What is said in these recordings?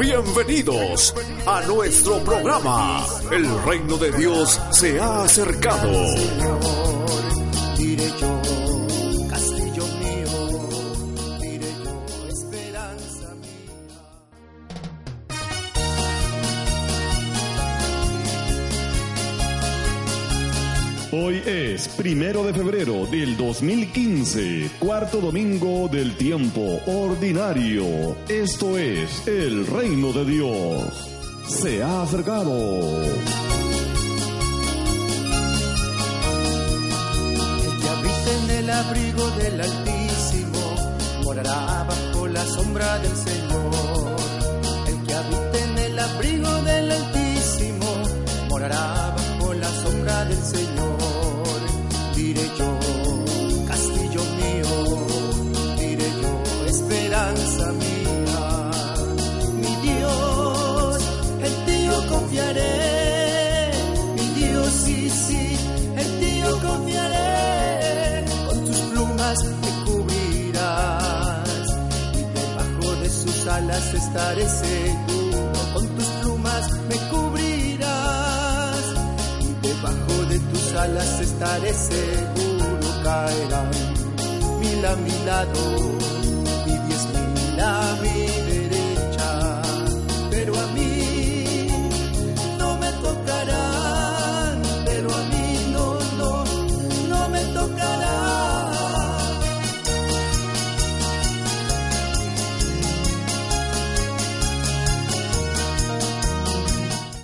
Bienvenidos a nuestro programa. El reino de Dios se ha acercado. Hoy es primero de febrero del 2015, cuarto domingo del tiempo ordinario. Esto es el reino de Dios. Se ha acercado. El que habita en el abrigo del Altísimo morará bajo la sombra del Señor. El que habita en el abrigo del Altísimo morará bajo la sombra del Señor. Esperanza mía. Mi Dios, en ti yo confiaré. Mi Dios, sí, sí, en ti yo confiaré. Con tus plumas me cubrirás y debajo de sus alas estaré seguro. Con tus plumas me cubrirás y debajo de tus alas estaré seguro. Caerán mil a mi lado mil a mi derecha, pero a mí no me tocarán, pero a mí no, no, no me tocarán.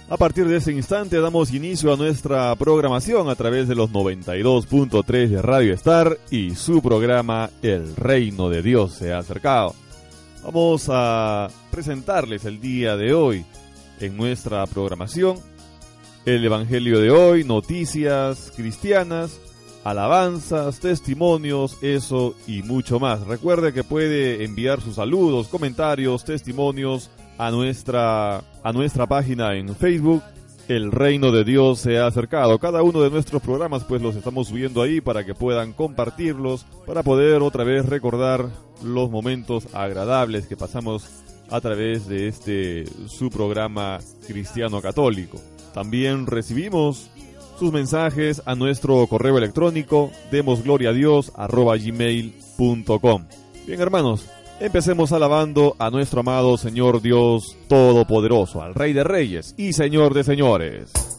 A partir de este instante damos inicio a nuestra programación a través de los 92.3 de Radio Star y su programa El Reino de Dios se ha acercado. Vamos a presentarles el día de hoy en nuestra programación el Evangelio de hoy, noticias cristianas, alabanzas, testimonios, eso y mucho más. Recuerde que puede enviar sus saludos, comentarios, testimonios a nuestra, a nuestra página en Facebook. El reino de Dios se ha acercado. Cada uno de nuestros programas pues los estamos subiendo ahí para que puedan compartirlos, para poder otra vez recordar los momentos agradables que pasamos a través de este su programa cristiano católico. También recibimos sus mensajes a nuestro correo electrónico demosgloriadios@gmail.com. Bien, hermanos, empecemos alabando a nuestro amado Señor Dios Todopoderoso, al Rey de Reyes y Señor de Señores.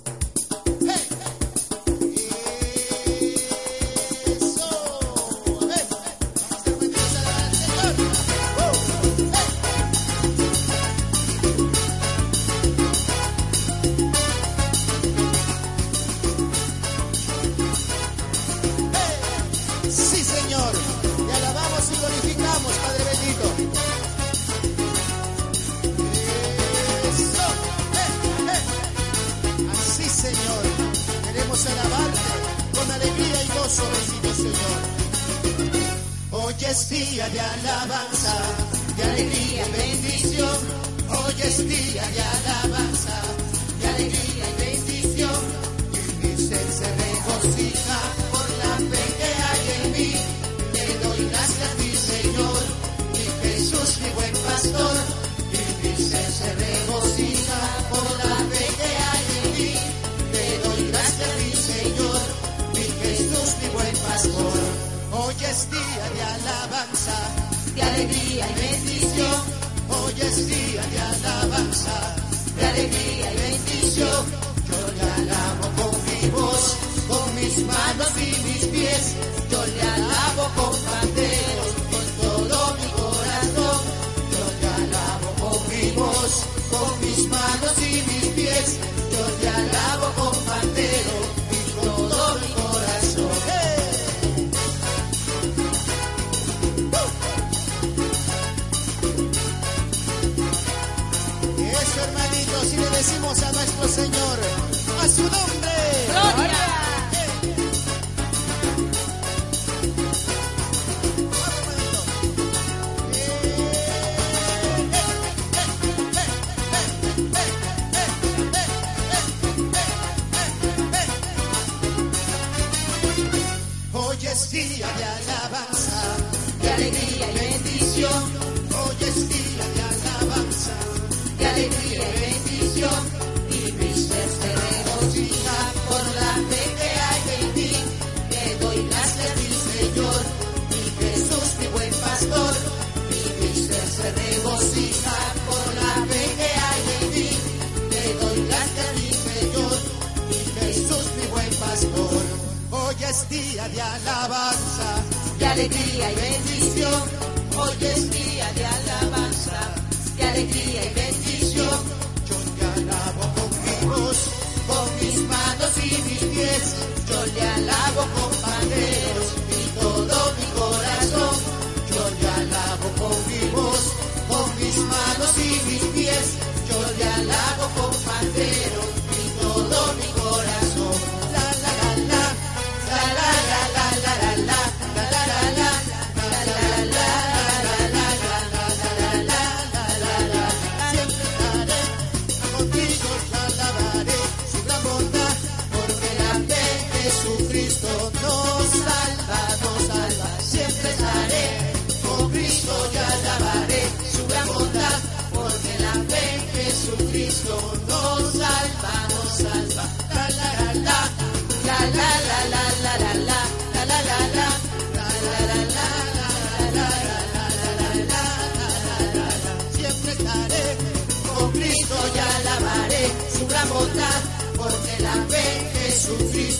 rebocija por la fe que hay en mí, te doy la carita y peor, mi Jesús mi buen pastor, hoy es día de alabanza, de alegría y bendición, hoy es día de alabanza, de alegría y bendición, yo le alabo con con mis manos y mis pies, yo le alabo con maderos. manos y mis pies, yo le alabo con.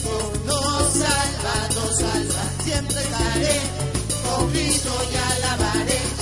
Cristo nos salva, nos salva. Siempre daré, poquito y alabaré.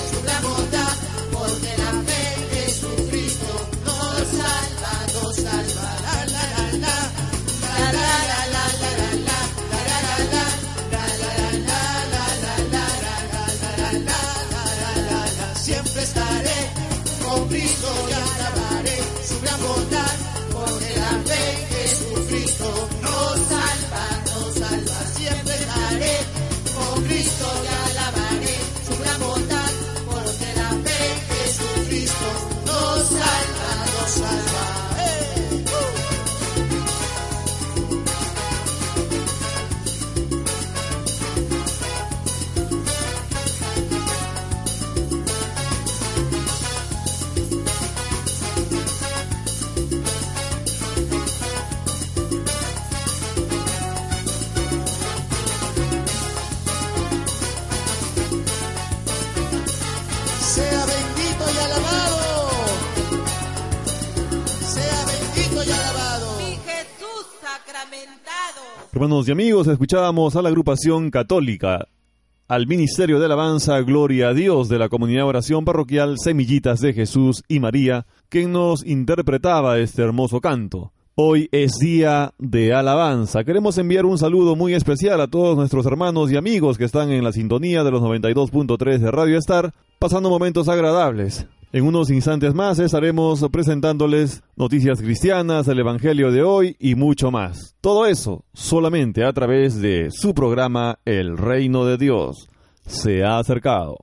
Hermanos y amigos, escuchábamos a la agrupación católica, al Ministerio de Alabanza Gloria a Dios de la Comunidad Oración Parroquial Semillitas de Jesús y María, quien nos interpretaba este hermoso canto. Hoy es día de alabanza. Queremos enviar un saludo muy especial a todos nuestros hermanos y amigos que están en la sintonía de los 92.3 de Radio Star, pasando momentos agradables. En unos instantes más estaremos presentándoles noticias cristianas, el Evangelio de hoy y mucho más. Todo eso solamente a través de su programa El Reino de Dios se ha acercado.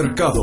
cercado.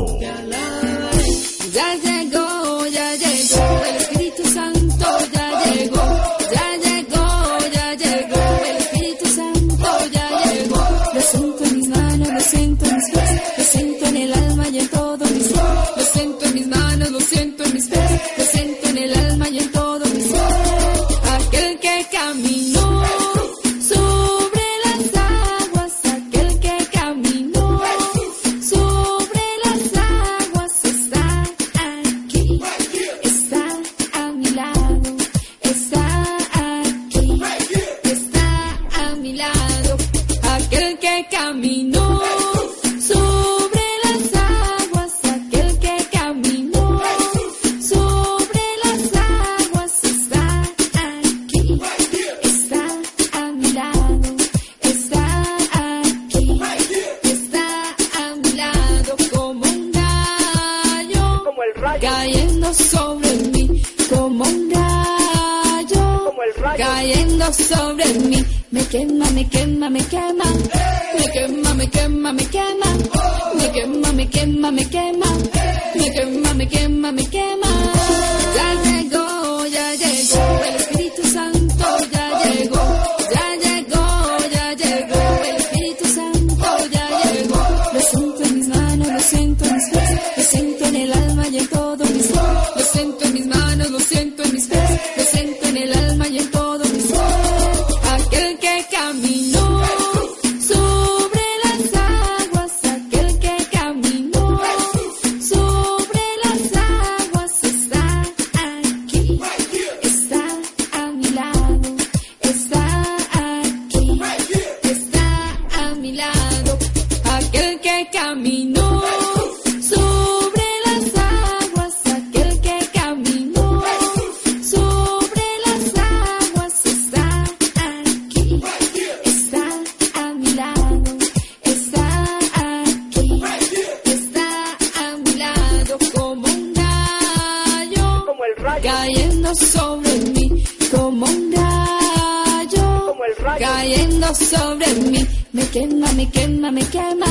fuego sobre mí. Me quema, me quema, me quema.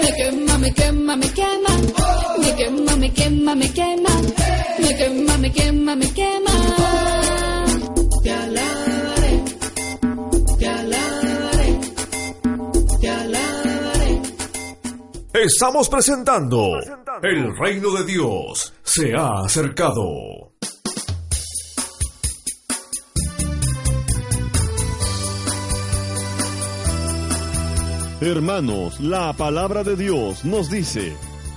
Me quema, me quema, me quema. Me quema, me quema, me quema. Me quema, me quema, me quema. Te alabaré, te alabaré, te alabaré. Estamos presentando El Reino de Dios se ha acercado. Hermanos, la palabra de Dios nos dice,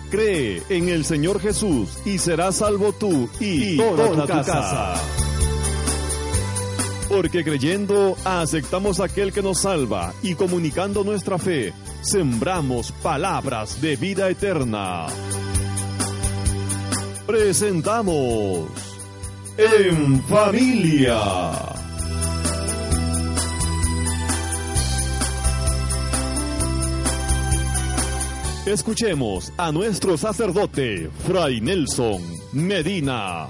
cree en el Señor Jesús y serás salvo tú y, toda, tu casa. Porque creyendo aceptamos aquel que nos salva y comunicando nuestra fe, sembramos palabras de vida eterna. Presentamos En Familia. Escuchemos a nuestro sacerdote, Fray Nelson Medina.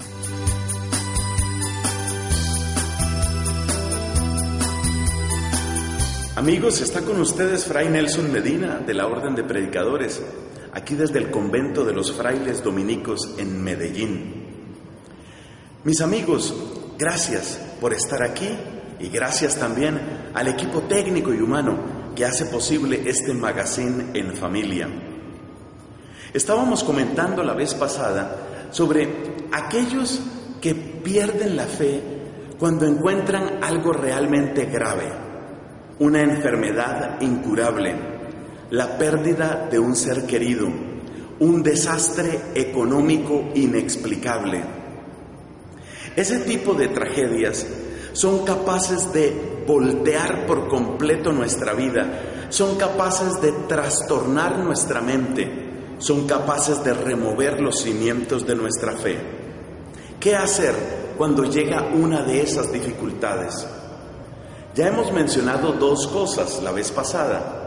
Amigos, está con ustedes Fray Nelson Medina de la Orden de Predicadores, aquí desde el convento de los frailes dominicos en Medellín. Mis amigos, gracias por estar aquí y gracias también al equipo técnico y humano que hace posible este magazine en familia. Estábamos comentando la vez pasada sobre aquellos que pierden la fe cuando encuentran algo realmente grave, una enfermedad incurable, la pérdida de un ser querido, un desastre económico inexplicable. Ese tipo de tragedias son capaces de voltear por completo nuestra vida, son capaces de trastornar nuestra mente, son capaces de remover los cimientos de nuestra fe. ¿Qué hacer cuando llega una de esas dificultades? Ya hemos mencionado dos cosas la vez pasada.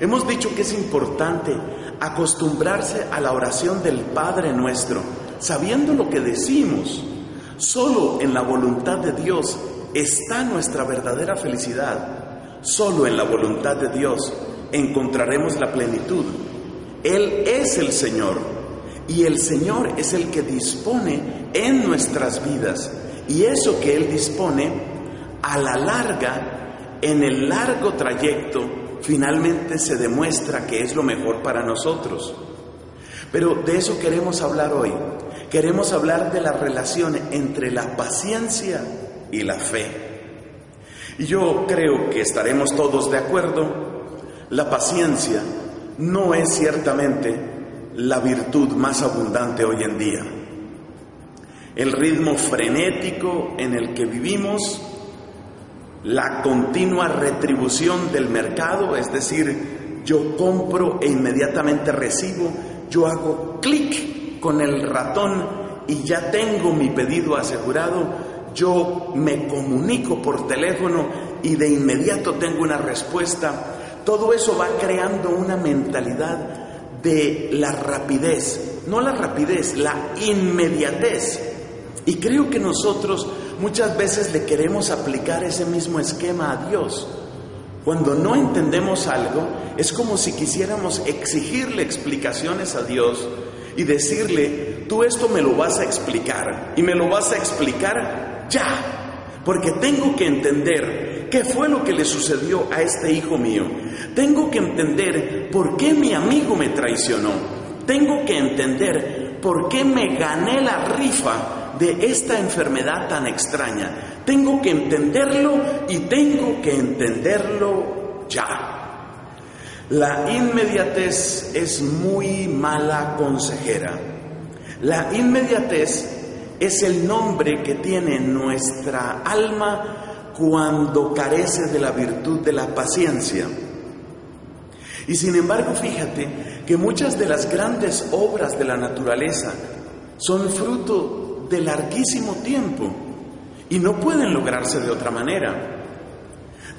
Hemos dicho que es importante acostumbrarse a la oración del Padre nuestro, sabiendo lo que decimos. Solo en la voluntad de Dios está nuestra verdadera felicidad. Solo en la voluntad de Dios encontraremos la plenitud. Él es el Señor y el Señor es el que dispone en nuestras vidas. Y eso que Él dispone, a la larga, en el largo trayecto, finalmente se demuestra que es lo mejor para nosotros. Pero de eso queremos hablar hoy. Queremos hablar de la relación entre la paciencia y la fe. Y yo creo que estaremos todos de acuerdo. La paciencia no es ciertamente la virtud más abundante hoy en día. El ritmo frenético en el que vivimos, la continua retribución del mercado, es decir, yo compro e inmediatamente recibo, yo hago clic con el ratón y ya tengo mi pedido asegurado, yo me comunico por teléfono y de inmediato tengo una respuesta. Todo eso va creando una mentalidad de la rapidez, no la rapidez, la inmediatez. Y creo que nosotros muchas veces le queremos aplicar ese mismo esquema a Dios. Cuando no entendemos algo, es como si quisiéramos exigirle explicaciones a Dios y decirle, tú esto me lo vas a explicar y me lo vas a explicar ya, porque tengo que entender qué fue lo que le sucedió a este hijo mío. Tengo que entender por qué mi amigo me traicionó. Tengo que entender por qué me gané la rifa de esta enfermedad tan extraña. Tengo que entenderlo y tengo que entenderlo ya. La inmediatez es muy mala consejera. La inmediatez es el nombre que tiene nuestra alma cuando carece de la virtud de la paciencia. Y sin embargo, fíjate que muchas de las grandes obras de la naturaleza son fruto de larguísimo tiempo y no pueden lograrse de otra manera.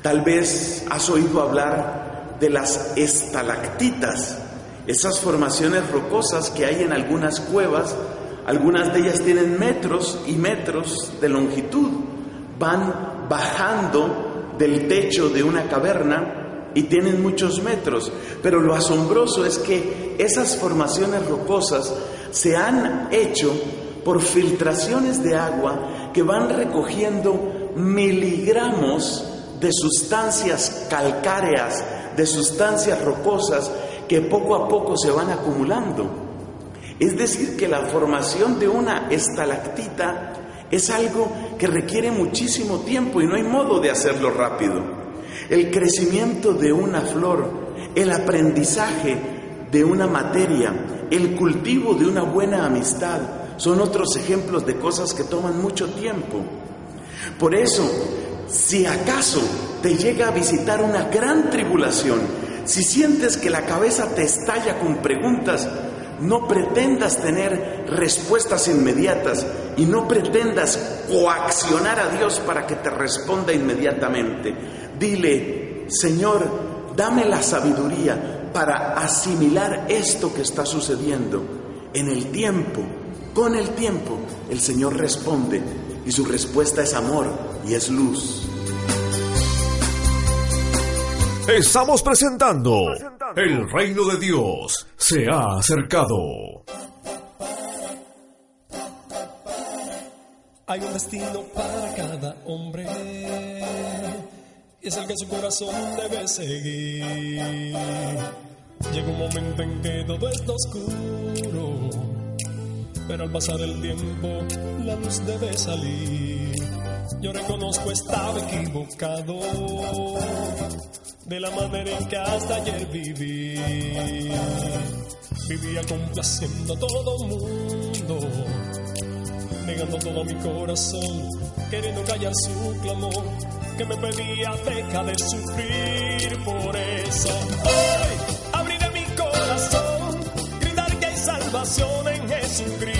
Tal vez has oído hablar de las estalactitas, esas formaciones rocosas que hay en algunas cuevas, algunas de ellas tienen metros y metros de longitud, van bajando del techo de una caverna y tienen muchos metros, pero lo asombroso es que esas formaciones rocosas se han hecho por filtraciones de agua que van recogiendo miligramos de sustancias calcáreas, de sustancias rocosas que poco a poco se van acumulando. Es decir, que la formación de una estalactita es algo que requiere muchísimo tiempo y no hay modo de hacerlo rápido el crecimiento de una flor, el aprendizaje de una materia, el cultivo de una buena amistad, son otros ejemplos de cosas que toman mucho tiempo. Por eso, si acaso te llega a visitar una gran tribulación, si sientes que la cabeza te estalla con preguntas, no pretendas tener respuestas inmediatas y no pretendas coaccionar a Dios para que te responda inmediatamente. Dile, Señor, dame la sabiduría para asimilar esto que está sucediendo. En el tiempo, con el tiempo, el Señor responde y su respuesta es amor y es luz. Estamos presentando El reino de Dios se ha acercado. Hay un destino para cada hombre y es el que su corazón debe seguir. Llega un momento en que todo está oscuro, pero al pasar el tiempo la luz debe salir. Yo reconozco estaba equivocado de la manera en que hasta ayer viví. Vivía complaciendo a todo mundo, negando todo mi corazón, queriendo callar su clamor, que me pedía deja de sufrir por eso. Hoy abriré mi corazón, gritar que hay salvación en Jesucristo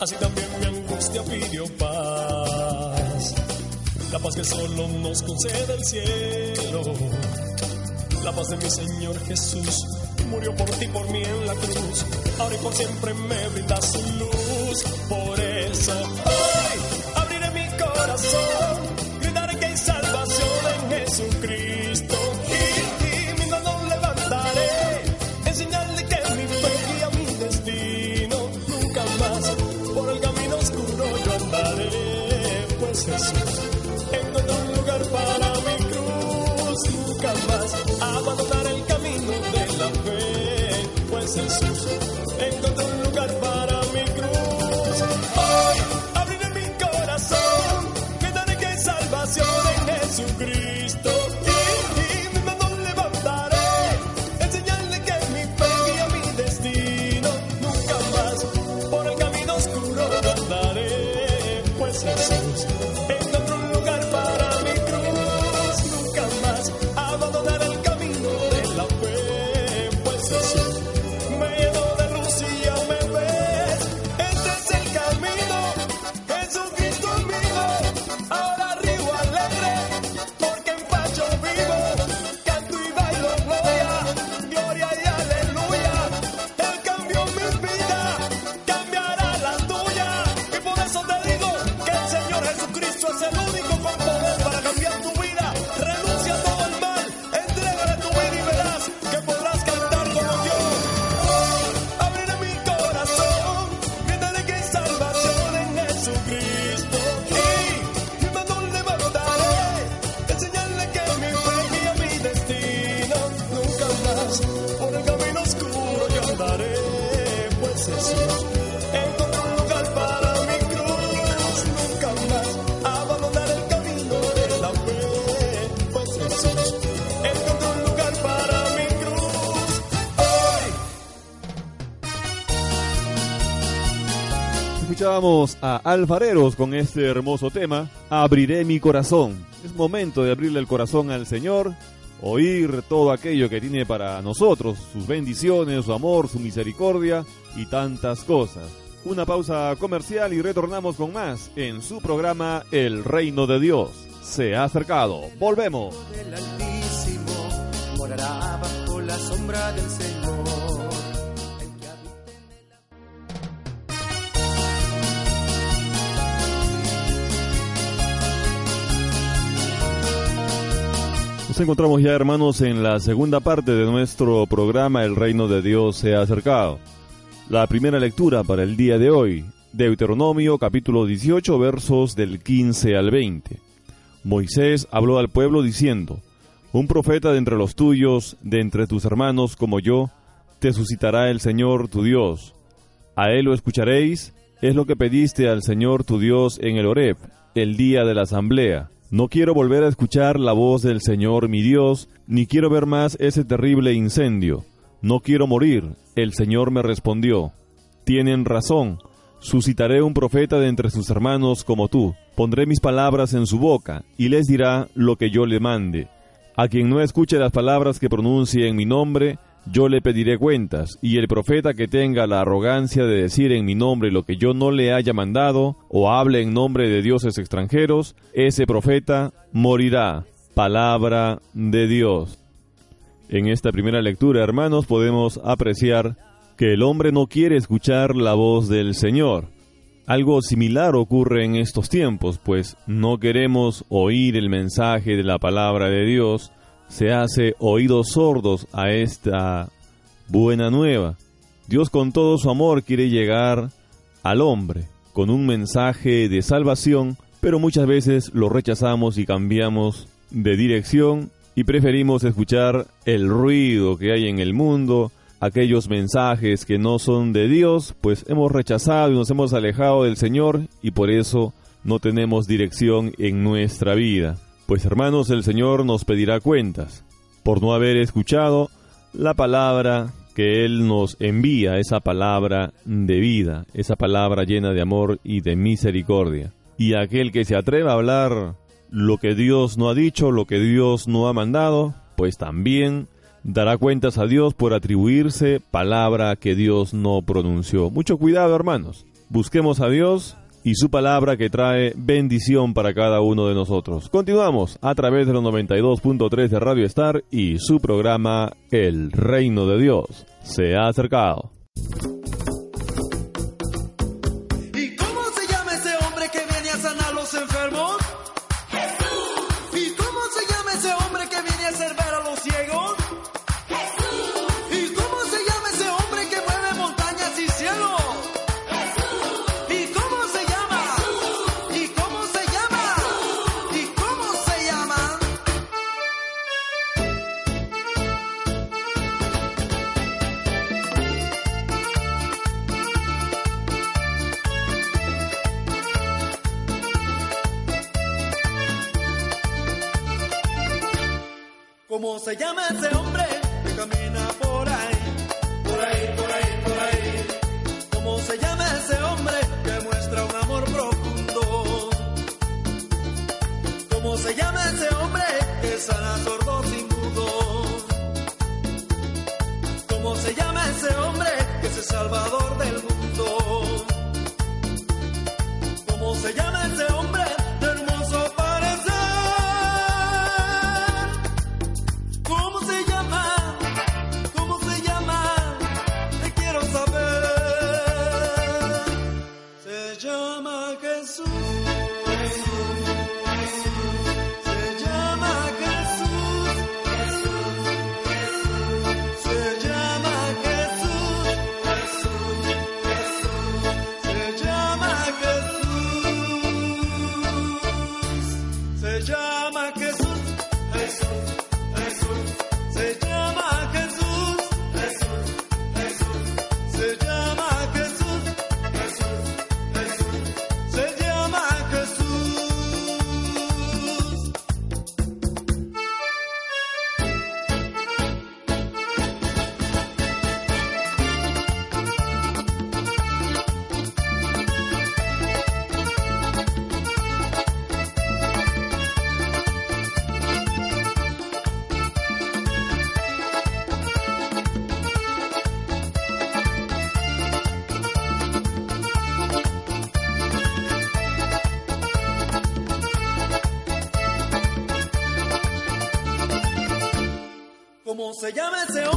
así también mi angustia pidió paz. La paz que solo nos concede el cielo. La paz de mi Señor Jesús murió por ti, por mí en la cruz. Ahora y por siempre me brinda su luz. Por eso hoy abriré mi corazón, Escuchábamos a Alfareros con este hermoso tema, Abriré mi corazón. Es momento de abrirle el corazón al Señor, oír todo aquello que tiene para nosotros, sus bendiciones, su amor, su misericordia y tantas cosas. Una pausa comercial y retornamos con más en su programa El Reino de Dios. Se ha acercado. Volvemos. del Altísimo morará bajo la sombra del Señor. Nos encontramos ya hermanos en la segunda parte de nuestro programa El Reino de Dios se ha acercado. La primera lectura para el día de hoy, Deuteronomio capítulo 18 versos del 15 al 20. Moisés habló al pueblo diciendo, Un profeta de entre los tuyos, de entre tus hermanos como yo, te suscitará el Señor tu Dios. A él lo escucharéis, es lo que pediste al Señor tu Dios en el Horeb, el día de la asamblea. No quiero volver a escuchar la voz del Señor mi Dios, ni quiero ver más ese terrible incendio. No quiero morir. El Señor me respondió. Tienen razón. Suscitaré un profeta de entre sus hermanos como tú. Pondré mis palabras en su boca, y les dirá lo que yo le mande. A quien no escuche las palabras que pronuncie en mi nombre, yo le pediré cuentas, y el profeta que tenga la arrogancia de decir en mi nombre lo que yo no le haya mandado, o hable en nombre de dioses extranjeros, ese profeta morirá. Palabra de Dios. En esta primera lectura, hermanos, podemos apreciar que el hombre no quiere escuchar la voz del Señor. Algo similar ocurre en estos tiempos, pues no queremos oír el mensaje de la palabra de Dios, se hace oídos sordos a esta buena nueva. Dios con todo su amor quiere llegar al hombre con un mensaje de salvación, pero muchas veces lo rechazamos y cambiamos de dirección y preferimos escuchar el ruido que hay en el mundo, aquellos mensajes que no son de Dios, pues hemos rechazado y nos hemos alejado del Señor y por eso no tenemos dirección en nuestra vida. Pues hermanos, el Señor nos pedirá cuentas por no haber escuchado la palabra que Él nos envía, esa palabra de vida, esa palabra llena de amor y de misericordia. Y aquel que se atreva a hablar lo que Dios no ha dicho, lo que Dios no ha mandado, pues también dará cuentas a Dios por atribuirse palabra que Dios no pronunció. Mucho cuidado, hermanos. Busquemos a Dios y su palabra que trae bendición para cada uno de nosotros. Continuamos a través de los 92.3 de Radio Star y su programa El Reino de Dios se ha acercado. Se llama ese hombre se llama ese hombre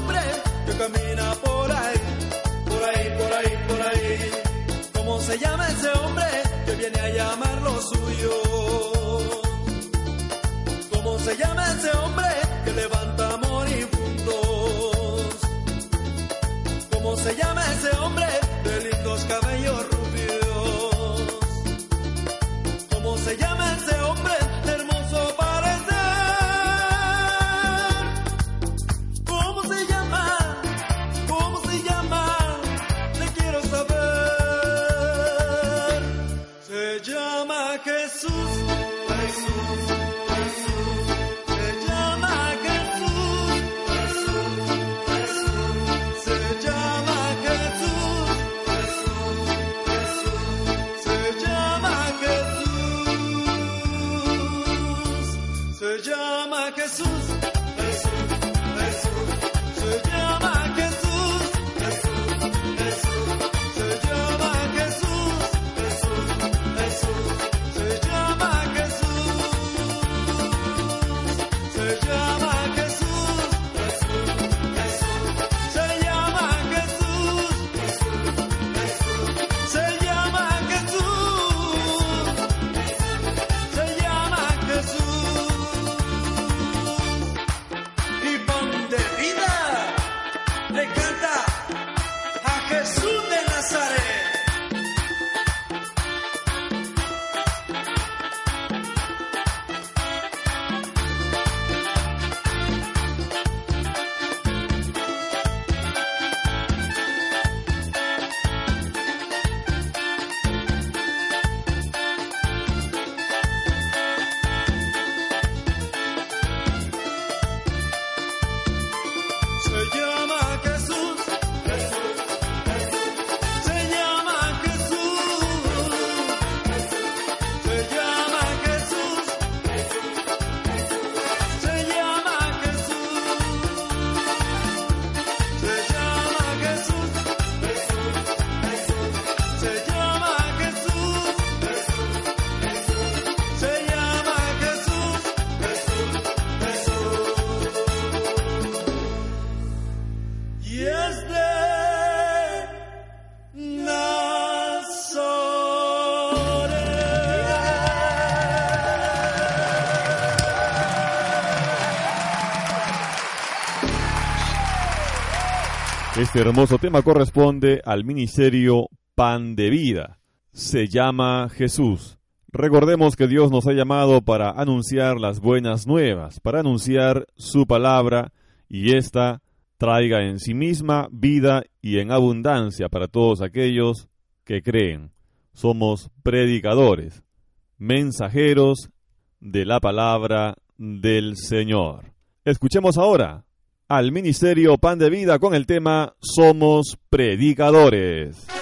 Este hermoso tema corresponde al ministerio Pan de Vida. Se llama Jesús. Recordemos que Dios nos ha llamado para anunciar las buenas nuevas, para anunciar su palabra y ésta traiga en sí misma vida y en abundancia para todos aquellos que creen. Somos predicadores, mensajeros de la palabra del Señor. Escuchemos ahora al Ministerio Pan de Vida con el tema Somos Predicadores.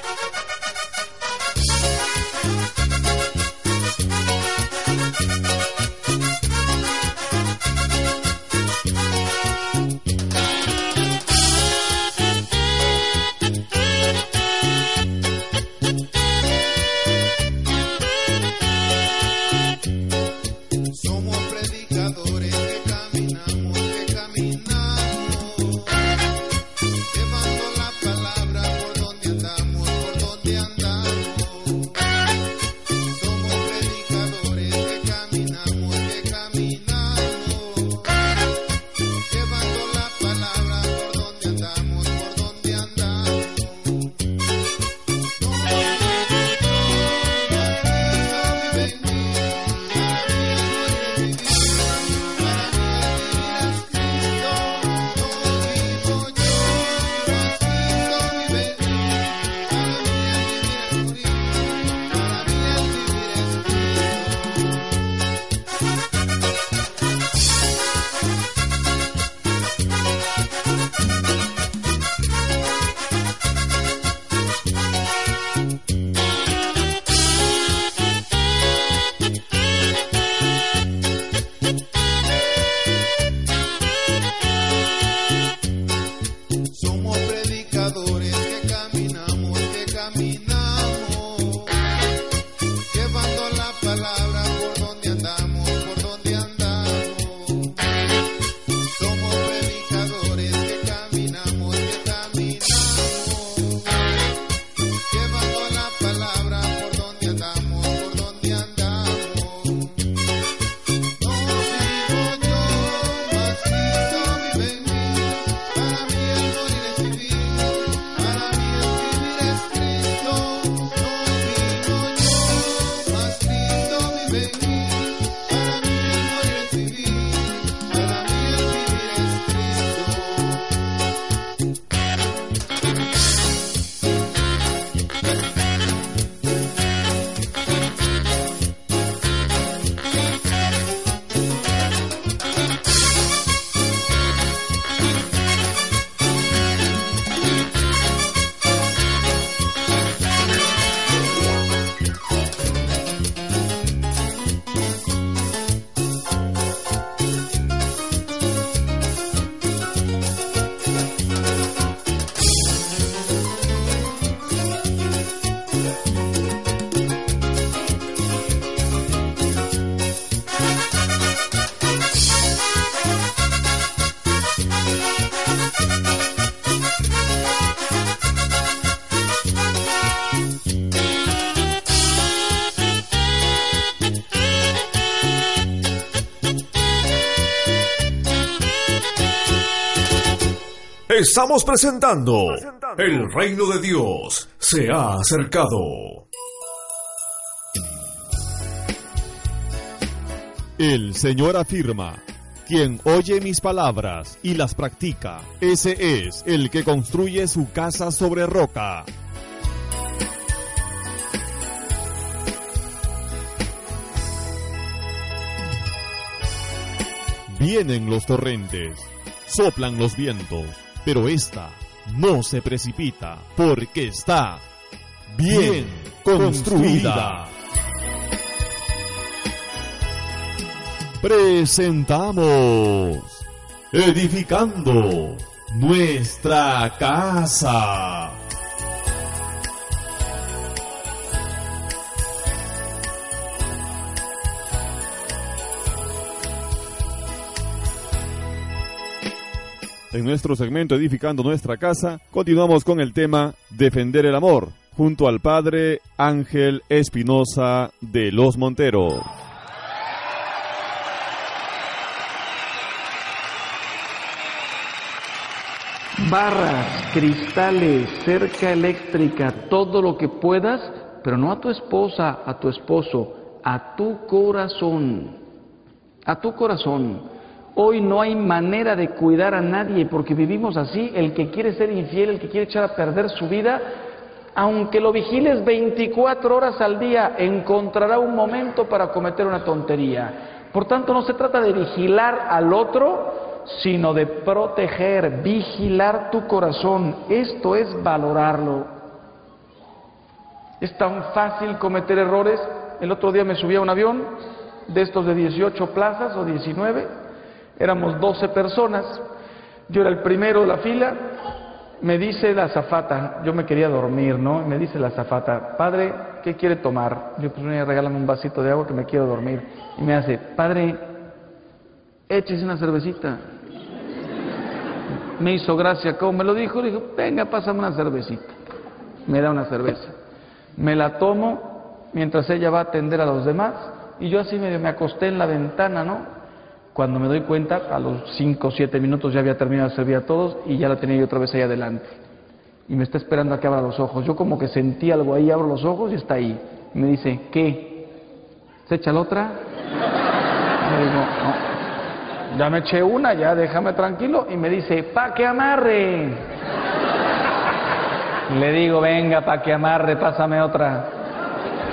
Estamos presentando El reino de Dios se ha acercado. El Señor afirma, quien oye mis palabras y las practica, ese es el que construye su casa sobre roca. Vienen los torrentes, soplan los vientos, pero esta no se precipita porque está bien construida. Presentamos Edificando nuestra casa. En nuestro segmento Edificando nuestra casa, continuamos con el tema Defender el amor, junto al padre Ángel Espinosa de Los Monteros. barras, cristales, cerca eléctrica, todo lo que puedas, pero no a tu esposa, a tu esposo, a tu corazón, a tu corazón. Hoy no hay manera de cuidar a nadie porque vivimos así. El que quiere ser infiel, el que quiere echar a perder su vida, aunque lo vigiles 24 horas al día, encontrará un momento para cometer una tontería. Por tanto, no se trata de vigilar al otro, sino de proteger, vigilar tu corazón. Esto es valorarlo. Es tan fácil cometer errores. El otro día me subí a un avión de estos de 18 plazas o 19. Éramos 12 personas. Yo era el primero de la fila. Me dice la azafata, yo me quería dormir, ¿no? Me dice la azafata, padre, ¿qué quiere tomar? Yo pues me regálame un vasito de agua que me quiero dormir. Y me hace, padre, échese una cervecita me hizo gracia, como me lo dijo, le dijo, venga, pásame una cervecita. Me da una cerveza. Me la tomo mientras ella va a atender a los demás y yo así medio me acosté en la ventana, ¿no? Cuando me doy cuenta, a los cinco o siete minutos ya había terminado de servir a todos y ya la tenía yo otra vez ahí adelante. Y me está esperando a que abra los ojos. Yo como que sentí algo ahí, abro los ojos y está ahí. Y me dice, ¿qué? ¿Se echa la otra? Y digo, no. Ya me eché una, ya déjame tranquilo. Y me dice, pa' que amarre. Le digo, venga, pa' que amarre, pásame otra.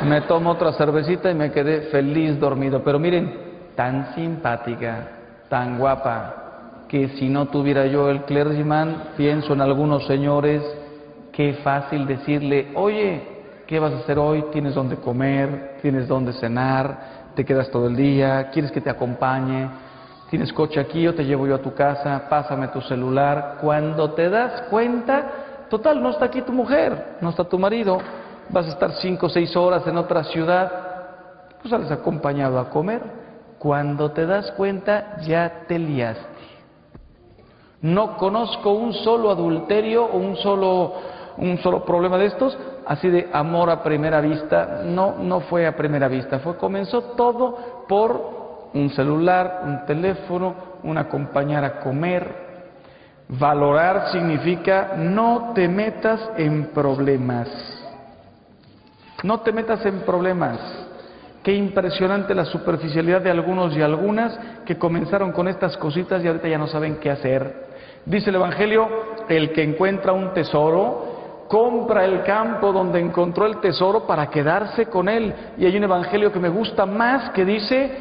Me tomo otra cervecita y me quedé feliz dormido. Pero miren, tan simpática, tan guapa, que si no tuviera yo el clergyman, pienso en algunos señores, qué fácil decirle, oye, ¿qué vas a hacer hoy? ¿Tienes dónde comer? ¿Tienes dónde cenar? ¿Te quedas todo el día? ¿Quieres que te acompañe? tienes coche aquí, o te llevo yo a tu casa, pásame tu celular. Cuando te das cuenta, total, no está aquí tu mujer, no está tu marido, vas a estar cinco o seis horas en otra ciudad, pues sales acompañado a comer. Cuando te das cuenta, ya te liaste. No conozco un solo adulterio o un solo, un solo problema de estos, así de amor a primera vista. No, no fue a primera vista, fue, comenzó todo por un celular, un teléfono, un acompañar a comer. Valorar significa no te metas en problemas. No te metas en problemas. Qué impresionante la superficialidad de algunos y algunas que comenzaron con estas cositas y ahorita ya no saben qué hacer. Dice el Evangelio, el que encuentra un tesoro, compra el campo donde encontró el tesoro para quedarse con él. Y hay un Evangelio que me gusta más que dice,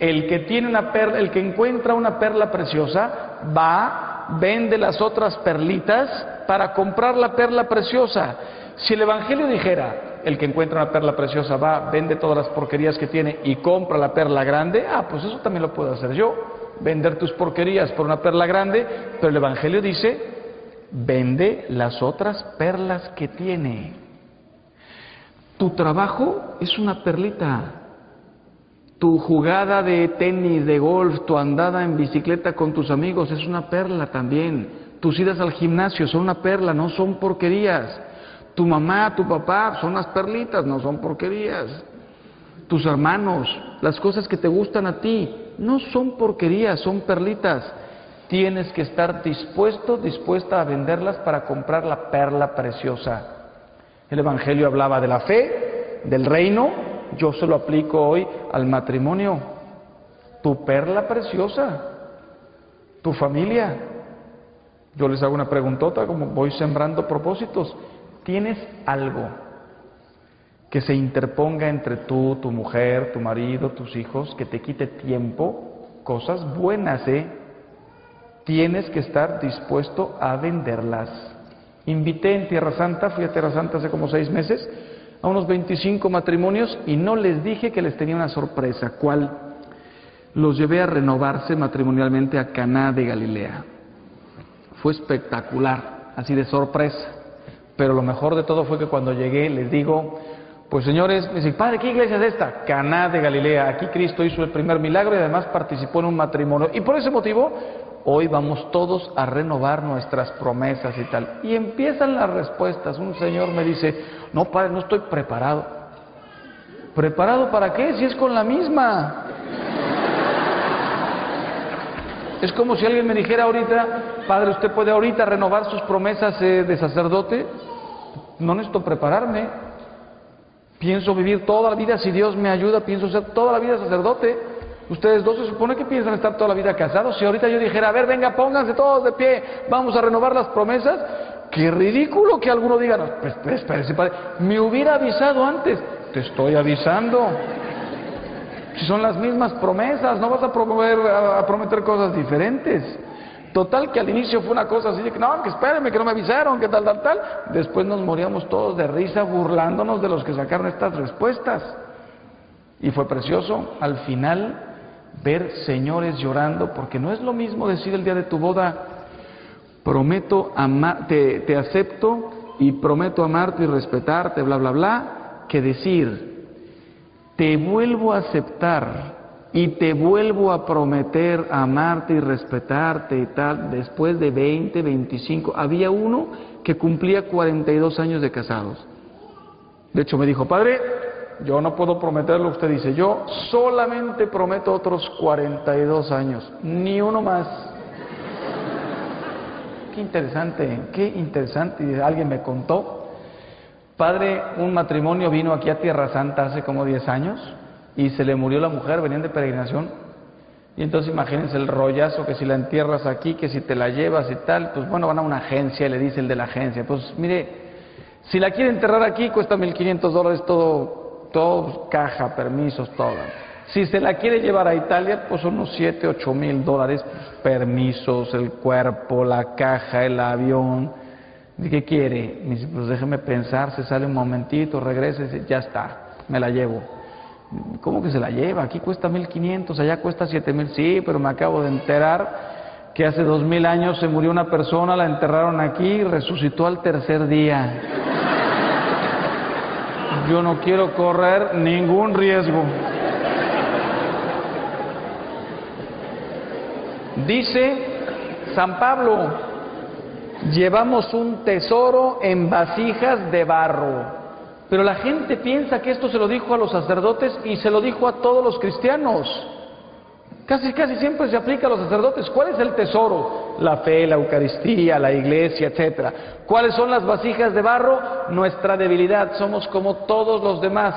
el que tiene una perla, el que encuentra una perla preciosa, va, vende las otras perlitas para comprar la perla preciosa. Si el Evangelio dijera, el que encuentra una perla preciosa va, vende todas las porquerías que tiene y compra la perla grande, ah, pues eso también lo puedo hacer yo, vender tus porquerías por una perla grande, pero el Evangelio dice, vende las otras perlas que tiene. Tu trabajo es una perlita, tu jugada de tenis, de golf, tu andada en bicicleta con tus amigos es una perla también. Tus idas al gimnasio son una perla, no son porquerías. Tu mamá, tu papá son unas perlitas, no son porquerías. Tus hermanos, las cosas que te gustan a ti, no son porquerías, son perlitas. tienes que estar dispuesto, dispuesta a venderlas para comprar la perla preciosa. El Evangelio hablaba de la fe, del reino, yo se lo aplico hoy al matrimonio. Tu perla preciosa, tu familia. Yo les hago una preguntota, como voy sembrando propósitos. ¿Tienes algo que se interponga entre tú, tu mujer, tu marido, tus hijos, que te quite tiempo? Cosas buenas, ¿eh? Tienes que estar dispuesto a venderlas. Invité en Tierra Santa, fui a Tierra Santa hace como seis meses, a unos 25 matrimonios y no les dije que les tenía una sorpresa. ¿Cuál? Los llevé a renovarse matrimonialmente a Caná de Galilea. Fue espectacular, así de sorpresa. Pero lo mejor de todo fue que cuando llegué les digo, pues señores, me dicen, padre, ¿qué iglesia es esta? Caná de Galilea. Aquí Cristo hizo el primer milagro y además participó en un matrimonio. Y por ese motivo, hoy vamos todos a renovar nuestras promesas y tal. Y empiezan las respuestas. Un señor me dice, no, padre, no estoy preparado. ¿Preparado para qué? Si es con la misma. Es como si alguien me dijera ahorita, padre, usted puede ahorita renovar sus promesas eh, de sacerdote. No necesito prepararme. Pienso vivir toda la vida, si Dios me ayuda, pienso ser toda la vida sacerdote. Ustedes dos se supone que piensan estar toda la vida casados. Si ahorita yo dijera, a ver, venga, pónganse todos de pie, vamos a renovar las promesas, qué ridículo que alguno diga, no, pues, pues, espérese, padre, me hubiera avisado antes. Te estoy avisando. Si son las mismas promesas, no vas a, promover, a, a prometer cosas diferentes. Total que al inicio fue una cosa así de que no, que espérenme, que no me avisaron, que tal, tal, tal. Después nos moríamos todos de risa burlándonos de los que sacaron estas respuestas. Y fue precioso al final ver señores llorando, porque no es lo mismo decir el día de tu boda, prometo amar, te, te acepto y prometo amarte y respetarte, bla, bla, bla, que decir, te vuelvo a aceptar y te vuelvo a prometer amarte y respetarte y tal, después de 20, 25. Había uno que cumplía 42 años de casados. De hecho me dijo, padre, yo no puedo prometerlo, usted dice, yo solamente prometo otros 42 años, ni uno más. Qué interesante, qué interesante. Y alguien me contó, padre, un matrimonio vino aquí a Tierra Santa hace como 10 años y se le murió la mujer, venían de peregrinación. Y entonces imagínense el rollazo que si la entierras aquí, que si te la llevas y tal, pues bueno, van a una agencia y le dice el de la agencia, pues mire, si la quiere enterrar aquí cuesta 1.500 dólares todo, todo, caja, permisos, todo. Si se la quiere llevar a Italia, pues unos 7, 8 mil dólares, permisos, el cuerpo, la caja, el avión. ¿Y qué quiere? Me dice, pues déjeme pensar, se sale un momentito, dice, ya está, me la llevo. ¿Cómo que se la lleva? Aquí cuesta 1500, allá cuesta 7000. Sí, pero me acabo de enterar que hace 2000 años se murió una persona, la enterraron aquí y resucitó al tercer día. Yo no quiero correr ningún riesgo. Dice San Pablo, llevamos un tesoro en vasijas de barro. Pero la gente piensa que esto se lo dijo a los sacerdotes y se lo dijo a todos los cristianos. Casi, casi siempre se aplica a los sacerdotes. ¿Cuál es el tesoro? La fe, la Eucaristía, la iglesia, etcétera. ¿Cuáles son las vasijas de barro? Nuestra debilidad. Somos como todos los demás.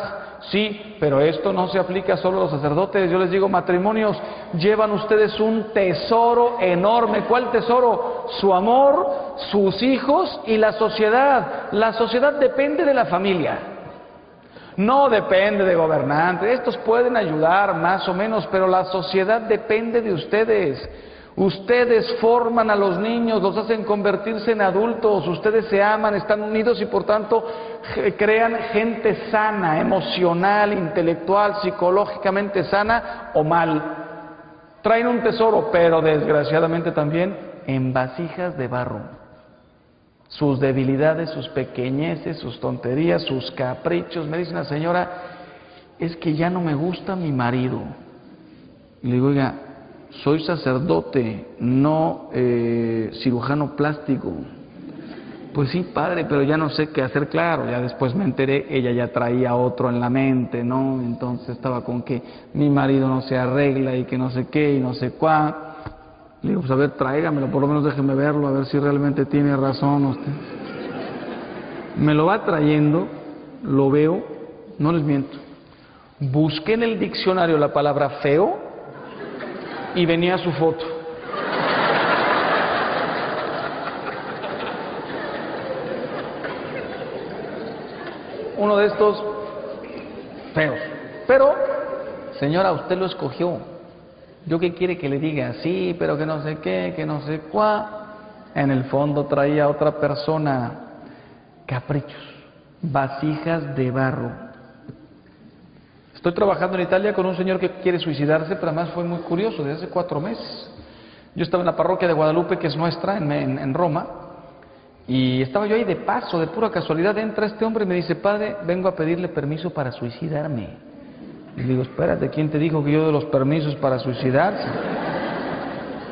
Sí, pero esto no se aplica solo a los sacerdotes. Yo les digo, matrimonios, llevan ustedes un tesoro enorme. ¿Cuál tesoro? Su amor, sus hijos y la sociedad. La sociedad depende de la familia. No depende de gobernantes. Estos pueden ayudar más o menos, pero la sociedad depende de ustedes. Ustedes forman a los niños, los hacen convertirse en adultos, ustedes se aman, están unidos y por tanto crean gente sana, emocional, intelectual, psicológicamente sana o mal. Traen un tesoro, pero desgraciadamente también en vasijas de barro. Sus debilidades, sus pequeñeces, sus tonterías, sus caprichos. Me dice una señora, es que ya no me gusta mi marido. Y le digo, oiga, soy sacerdote, no eh, cirujano plástico. Pues sí, padre, pero ya no sé qué hacer, claro, ya después me enteré, ella ya traía otro en la mente, ¿no? Entonces estaba con que mi marido no se arregla y que no sé qué y no sé cuá. Le digo, pues a ver, tráigamelo, por lo menos déjeme verlo, a ver si realmente tiene razón usted. Me lo va trayendo, lo veo, no les miento. Busqué en el diccionario la palabra feo y venía su foto. Uno de estos feos. Pero, señora, usted lo escogió. ¿Yo qué quiere que le diga? Sí, pero que no sé qué, que no sé cuá. En el fondo traía otra persona caprichos, vasijas de barro. Estoy trabajando en Italia con un señor que quiere suicidarse, pero además fue muy curioso, desde hace cuatro meses. Yo estaba en la parroquia de Guadalupe, que es nuestra, en, en- Roma, y estaba yo ahí de paso, de pura casualidad, entra este hombre y me dice, padre, vengo a pedirle permiso para suicidarme. Y digo, espérate, ¿quién te dijo que yo de los permisos para suicidarse?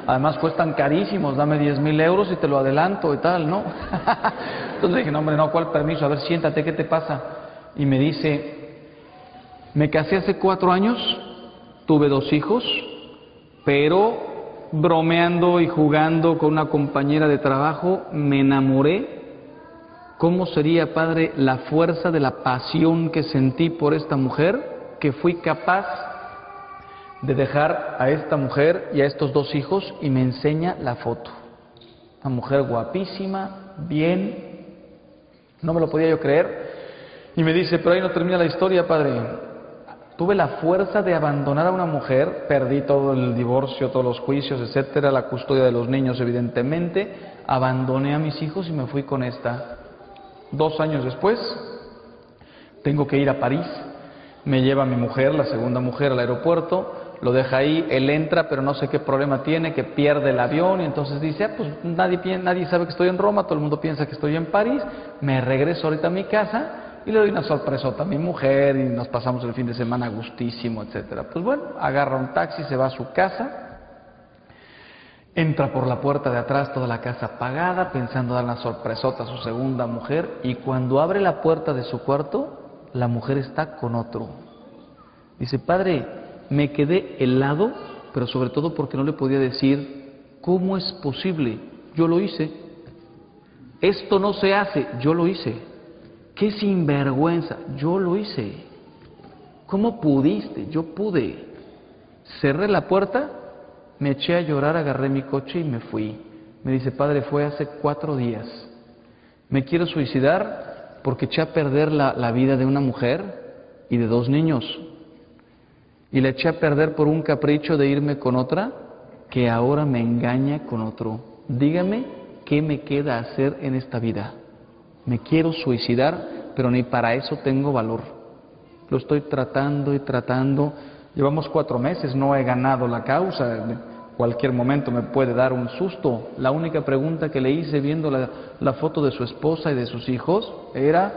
Además cuestan carísimos, dame 10 mil euros y te lo adelanto y tal, ¿no? Entonces dije, no hombre, no, ¿cuál permiso? A ver, siéntate, ¿qué te pasa? Y me dice, me casé hace cuatro años, tuve dos hijos, pero bromeando y jugando con una compañera de trabajo, me enamoré. ¿Cómo sería, Padre, la fuerza de la pasión que sentí por esta mujer, que fui capaz de dejar a esta mujer y a estos dos hijos y me enseña la foto? Una mujer guapísima, bien, no me lo podía yo creer. Y me dice, pero ahí no termina la historia, Padre. Tuve la fuerza de abandonar a una mujer, perdí todo el divorcio, todos los juicios, etcétera, la custodia de los niños, evidentemente, abandoné a mis hijos y me fui con esta. Dos años después, tengo que ir a París, me lleva mi mujer, la segunda mujer, al aeropuerto, lo deja ahí, él entra, pero no sé qué problema tiene, que pierde el avión y entonces dice, ah, pues nadie, nadie sabe que estoy en Roma, todo el mundo piensa que estoy en París, me regreso ahorita a mi casa y le doy una sorpresota a mi mujer y nos pasamos el fin de semana gustísimo, etcétera. Pues bueno, agarra un taxi, se va a su casa, entra por la puerta de atrás, toda la casa apagada, pensando dar una sorpresota a su segunda mujer y cuando abre la puerta de su cuarto, la mujer está con otro. Dice, padre, me quedé helado, pero sobre todo porque no le podía decir, ¿cómo es posible? Yo lo hice. Esto no se hace, yo lo hice. Qué sinvergüenza, yo lo hice. ¿Cómo pudiste? Yo pude. Cerré la puerta, me eché a llorar, agarré mi coche y me fui. Me dice, padre, fue hace cuatro días. Me quiero suicidar porque eché a perder la, la vida de una mujer y de dos niños. Y la eché a perder por un capricho de irme con otra que ahora me engaña con otro. Dígame qué me queda hacer en esta vida. Me quiero suicidar, pero ni para eso tengo valor. Lo estoy tratando y tratando. Llevamos cuatro meses, no he ganado la causa. Cualquier momento me puede dar un susto. La única pregunta que le hice viendo la, la foto de su esposa y de sus hijos era,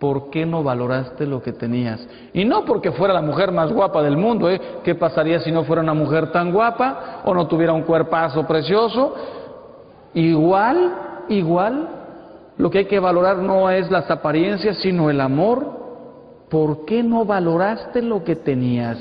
¿por qué no valoraste lo que tenías? Y no porque fuera la mujer más guapa del mundo, ¿eh? ¿Qué pasaría si no fuera una mujer tan guapa o no tuviera un cuerpazo precioso? Igual, igual, lo que hay que valorar no es las apariencias, sino el amor. ¿Por qué no valoraste lo que tenías?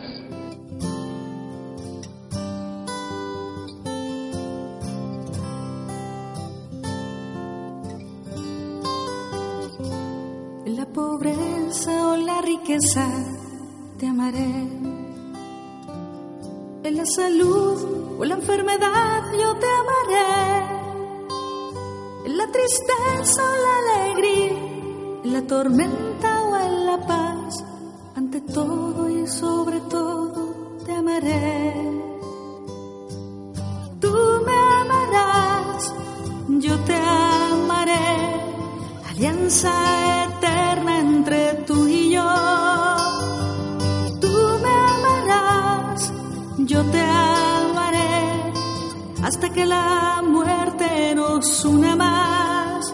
En la pobreza o la riqueza te amaré. En la salud o la enfermedad yo te amaré. En la tristeza o la alegría, en la tormenta o en la paz, ante todo y sobre todo te amaré. Tú me amarás, yo te amaré alianza eterna entre tú y yo. Hasta que la muerte nos una más.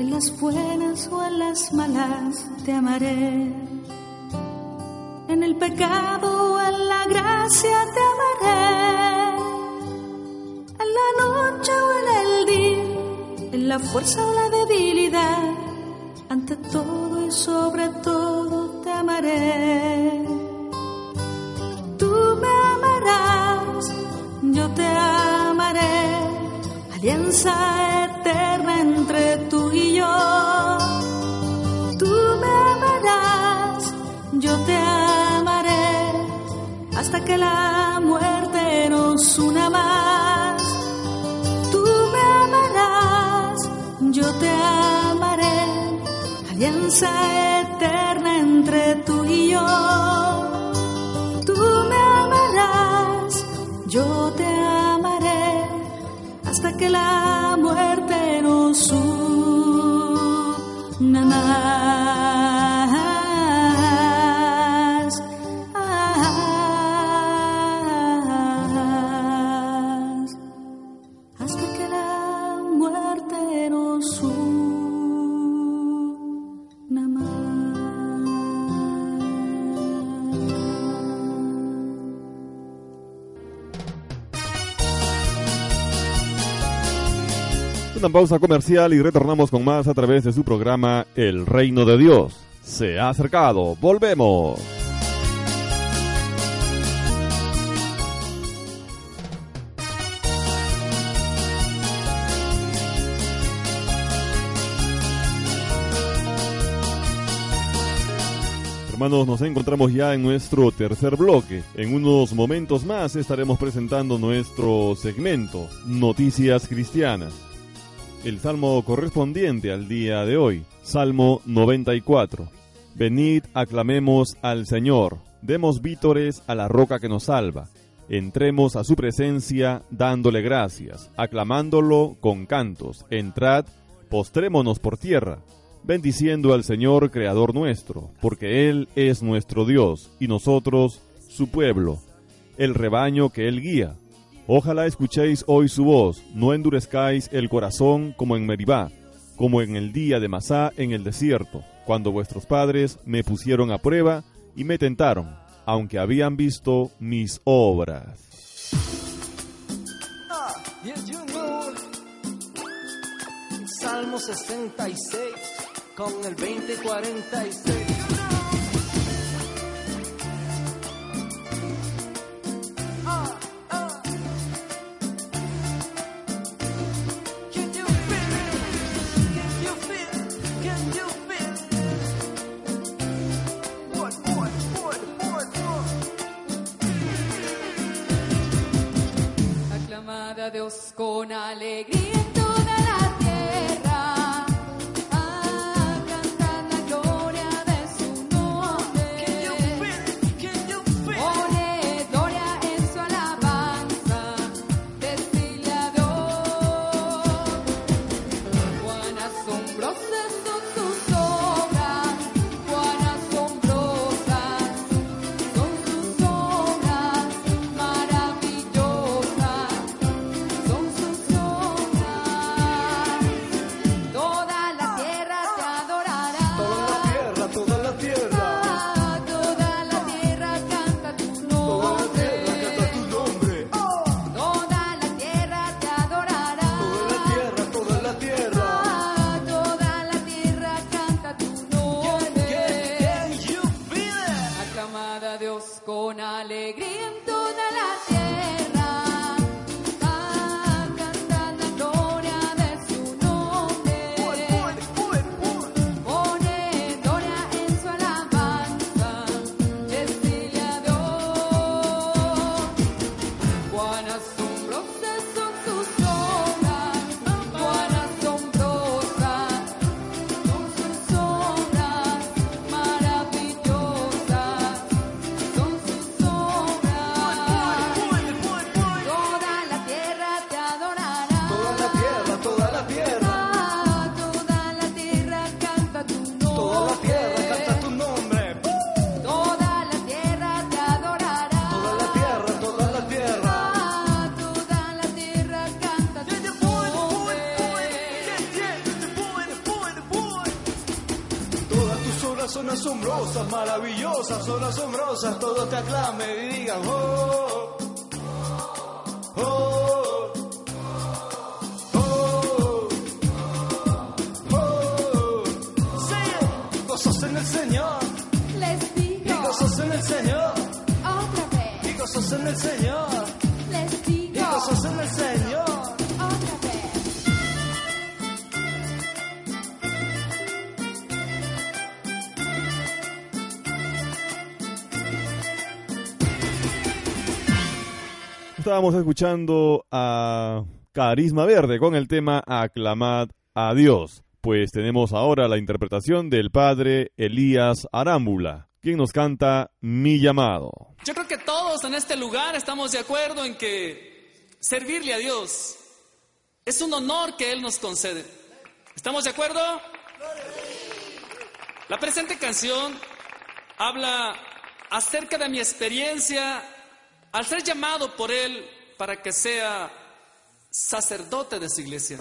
En las buenas o en las malas te amaré. En el pecado o en la gracia te amaré. En la noche o en el día, la fuerza o la debilidad, ante todo y sobre todo te amaré. Tú me amarás, yo te amaré, alianza eterna entre tú y yo. Tú me amarás, yo te amaré, hasta que la muerte nos una más. Alianza eterna entre tú y yo. Tú me amarás, yo te amaré, hasta que la muerte nos una pausa comercial y retornamos con más a través de su programa El Reino de Dios. Se ha acercado. Volvemos. Hermanos, nos encontramos ya en nuestro tercer bloque. En unos momentos más estaremos presentando nuestro segmento Noticias Cristianas. El salmo correspondiente al día de hoy, Salmo 94. Venid, aclamemos al Señor, demos vítores a la roca que nos salva. Entremos a su presencia dándole gracias, aclamándolo con cantos. Entrad, postrémonos por tierra, bendiciendo al Señor Creador nuestro, porque Él es nuestro Dios y nosotros su pueblo, el rebaño que Él guía. Ojalá escuchéis hoy su voz, no endurezcáis el corazón como en Meribá, como en el día de Masá en el desierto, cuando vuestros padres me pusieron a prueba y me tentaron, aunque habían visto mis obras. Salmo 66 con el 2046. Ah, ah. Dios con alegría Estábamos escuchando a Carisma Verde con el tema Aclamad a Dios. Pues tenemos ahora la interpretación del padre Elías Arámbula, quien nos canta Mi llamado. Yo creo que todos en este lugar estamos de acuerdo en que servirle a Dios es un honor que Él nos concede. ¿Estamos de acuerdo? La presente canción habla acerca de mi experiencia al ser llamado por Él para que sea sacerdote de su iglesia.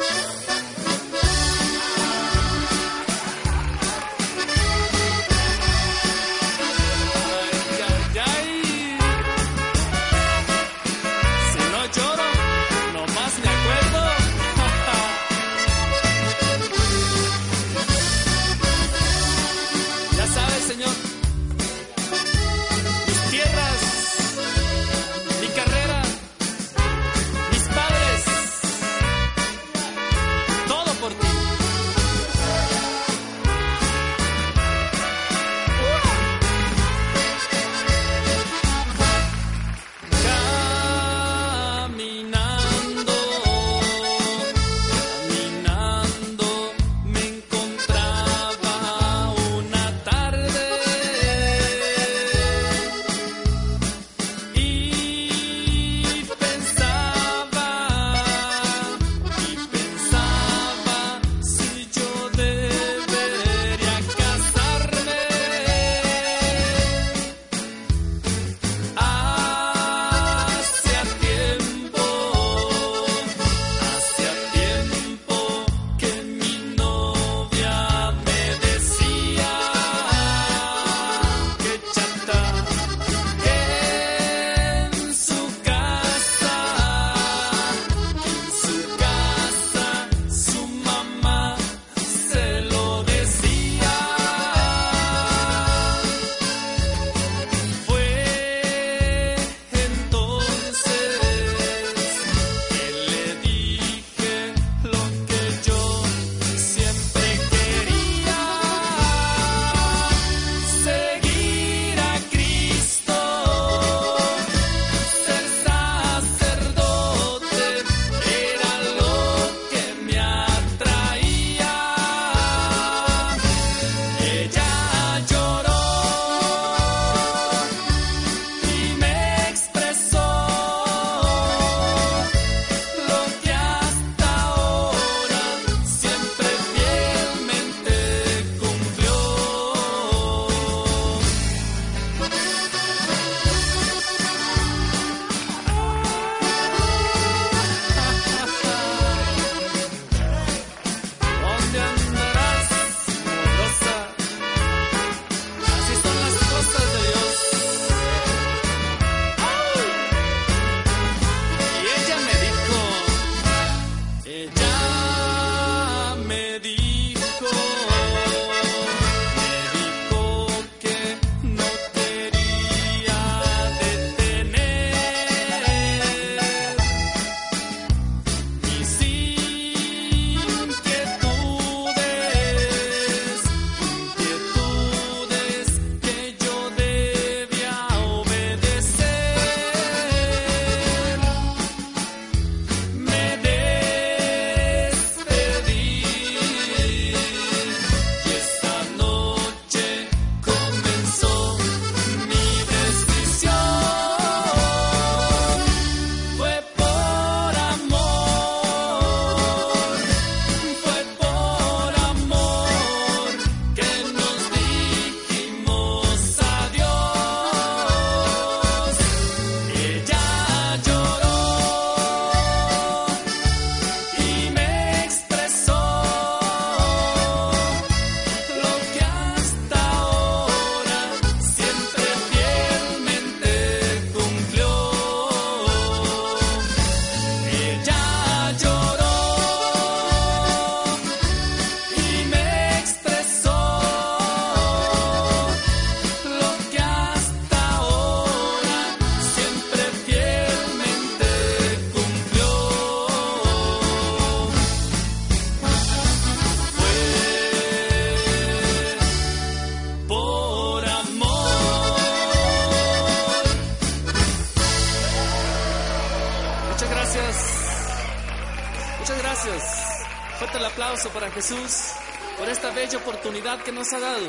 Esta bella oportunidad que nos ha dado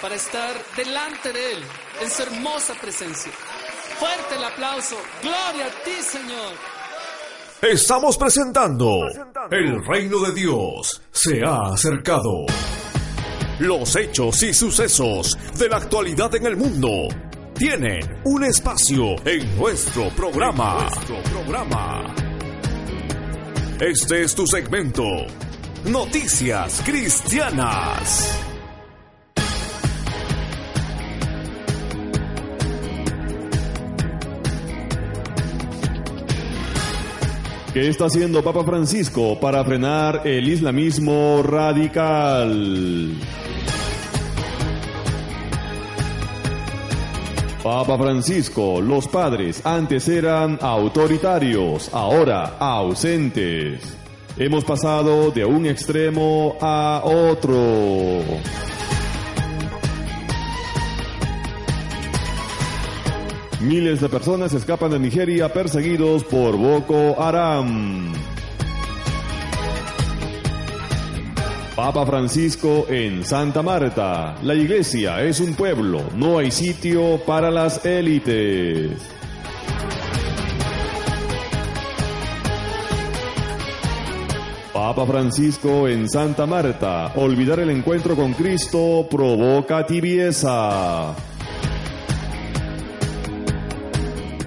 para estar delante de Él en su hermosa presencia. Fuerte el aplauso. Gloria a ti, Señor. Estamos presentando El reino de Dios se ha acercado. Los hechos y sucesos de la actualidad en el mundo tienen un espacio en nuestro programa. programa. Este es tu segmento. Noticias Cristianas. ¿Qué está haciendo Papa Francisco para frenar el islamismo radical? Papa Francisco, los padres antes eran autoritarios, ahora ausentes. Hemos pasado de un extremo a otro. Miles de personas escapan de Nigeria perseguidos por Boko Haram. Papa Francisco en Santa Marta. La iglesia es un pueblo, no hay sitio para las élites. Papa Francisco en Santa Marta. Olvidar el encuentro con Cristo provoca tibieza.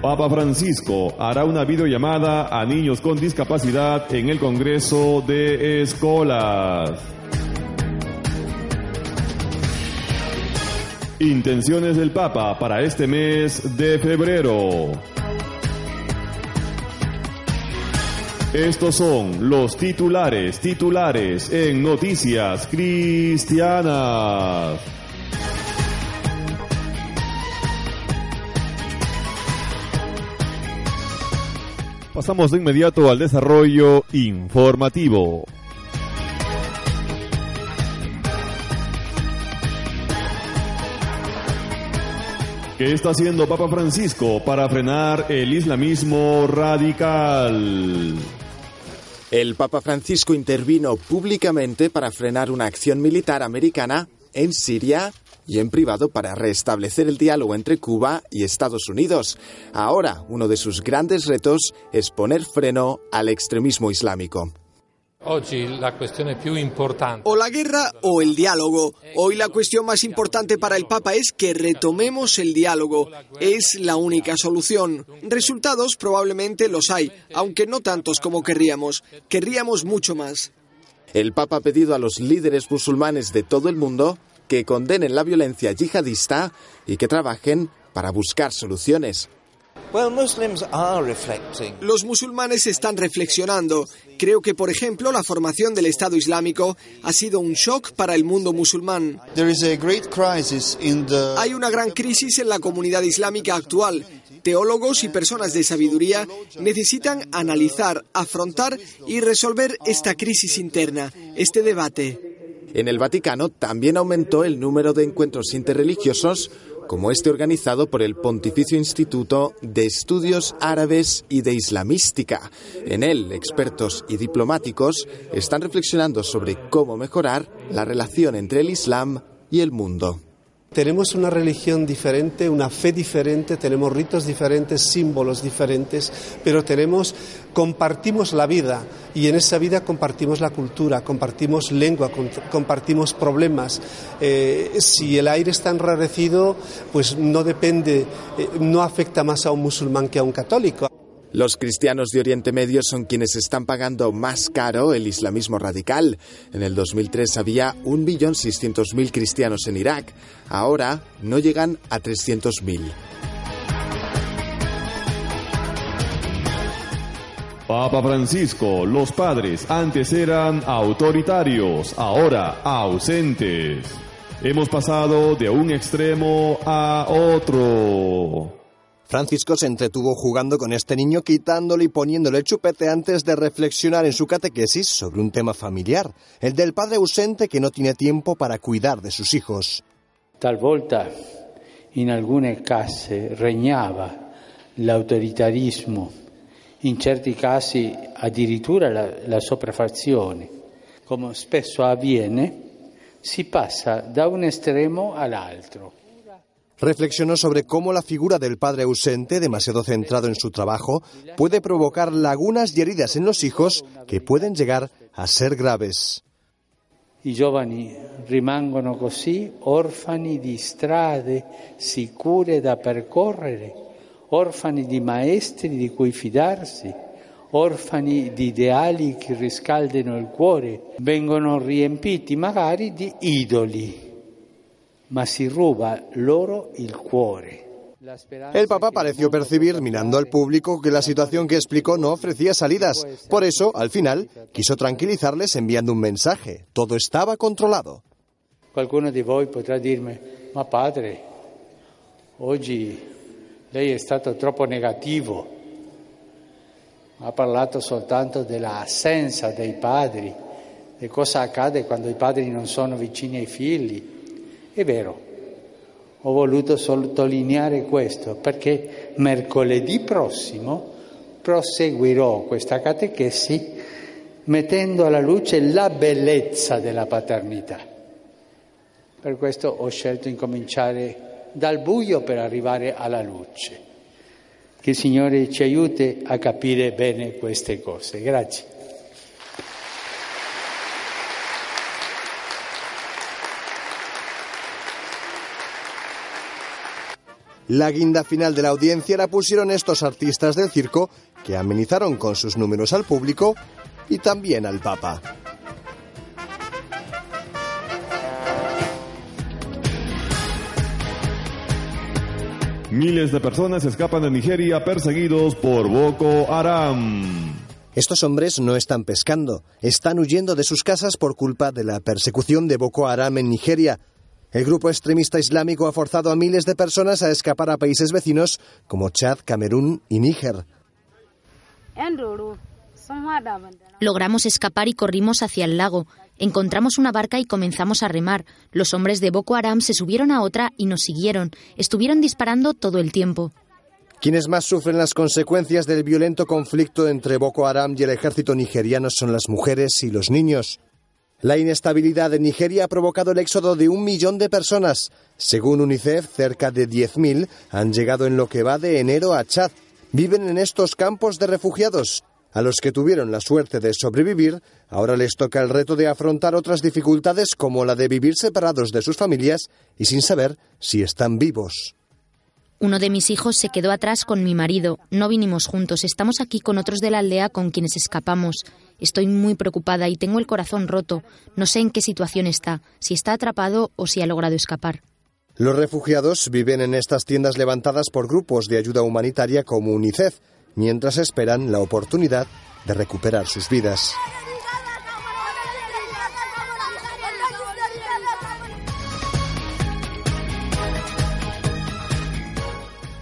Papa Francisco hará una videollamada a niños con discapacidad en el Congreso de Escolas. Intenciones del Papa para este mes de febrero. Estos son los titulares, titulares en Noticias Cristianas. Pasamos de inmediato al desarrollo informativo. ¿Qué está haciendo Papa Francisco para frenar el islamismo radical? El Papa Francisco intervino públicamente para frenar una acción militar americana en Siria y en privado para restablecer el diálogo entre Cuba y Estados Unidos. Ahora, uno de sus grandes retos es poner freno al extremismo islámico. O la guerra o el diálogo. Hoy la cuestión más importante para el Papa es que retomemos el diálogo. Es la única solución. Resultados probablemente los hay, aunque no tantos como querríamos. Querríamos mucho más. El Papa ha pedido a los líderes musulmanes de todo el mundo que condenen la violencia yihadista y que trabajen para buscar soluciones. Los musulmanes están reflexionando. Creo que, por ejemplo, la formación del Estado Islámico ha sido un shock para el mundo musulmán. Hay una gran crisis en la comunidad islámica actual. Teólogos y personas de sabiduría necesitan analizar, afrontar y resolver esta crisis interna, este debate. En el Vaticano también aumentó el número de encuentros interreligiosos como este organizado por el Pontificio Instituto de Estudios Árabes y de Islamística. En él, expertos y diplomáticos están reflexionando sobre cómo mejorar la relación entre el Islam y el mundo. Tenemos una religión diferente, una fe diferente, tenemos ritos diferentes, símbolos diferentes, pero tenemos, compartimos la vida y en esa vida compartimos la cultura, compartimos lengua, compartimos problemas. Eh, si el aire está enrarecido, pues no depende, eh, no afecta más a un musulmán que a un católico. Los cristianos de Oriente Medio son quienes están pagando más caro el islamismo radical. En el 2003 había 1.600.000 cristianos en Irak. Ahora no llegan a 300.000. Papa Francisco, los padres antes eran autoritarios, ahora ausentes. Hemos pasado de un extremo a otro. Francisco se entretuvo jugando con este niño, quitándole y poniéndole chupete antes de reflexionar en su catequesis sobre un tema familiar, el del padre ausente que no tiene tiempo para cuidar de sus hijos. Talvolta in alcune case regnava l'autoritarismo in certi casi addirittura la, la sopraffazione. Come spesso avviene, si passa da un estremo all'altro. Reflexionó sobre cómo la figura del padre ausente, demasiado centrado en su trabajo, puede provocar lagunas y heridas en los hijos que pueden llegar a ser graves. I giovani rimangono così orfani di strade sicure da percorrere, orfani di maestri di cui fidarsi, orfani di ideali che riscaldino il cuore, vengono riempiti magari di idoli, ma si ruba loro il cuore. El Papa pareció percibir, mirando al público, que la situación que explicó no ofrecía salidas. Por eso, al final, quiso tranquilizarles enviando un mensaje. Todo estaba controlado. Qualcuno di voi potrà dirmi, ma padre, oggi lei è stato troppo negativo, ha parlato soltanto dell'assenza dei padri, di cosa accade quando i padri non sono vicini ai figli. È vero, ho voluto sottolineare questo perché mercoledì prossimo proseguirò questa catechesi mettendo alla luce la bellezza della paternità. Per questo ho scelto di cominciare dal buio per arrivare alla luce. Che il Signore ci aiuti a capire bene queste cose. Grazie. La guinda final de la audiencia la pusieron estos artistas del circo que amenizaron con sus números al público y también al Papa. Miles de personas escapan de Nigeria perseguidos por Boko Haram. Estos hombres no están pescando, están huyendo de sus casas por culpa de la persecución de Boko Haram en Nigeria. El grupo extremista islámico ha forzado a miles de personas a escapar a países vecinos como Chad, Camerún y Níger. Logramos escapar y corrimos hacia el lago. Encontramos una barca y comenzamos a remar. Los hombres de Boko Haram se subieron a otra y nos siguieron. Estuvieron disparando todo el tiempo. Quienes más sufren las consecuencias del violento conflicto entre Boko Haram y el ejército nigeriano son las mujeres y los niños. La inestabilidad en Nigeria ha provocado el éxodo de un millón de personas. Según UNICEF, cerca de 10.000 han llegado en lo que va de enero a Chad. Viven en estos campos de refugiados. A los que tuvieron la suerte de sobrevivir, ahora les toca el reto de afrontar otras dificultades como la de vivir separados de sus familias y sin saber si están vivos. Uno de mis hijos se quedó atrás con mi marido. No vinimos juntos. Estamos aquí con otros de la aldea con quienes escapamos. Estoy muy preocupada y tengo el corazón roto. No sé en qué situación está, si está atrapado o si ha logrado escapar. Los refugiados viven en estas tiendas levantadas por grupos de ayuda humanitaria como UNICEF, mientras esperan la oportunidad de recuperar sus vidas.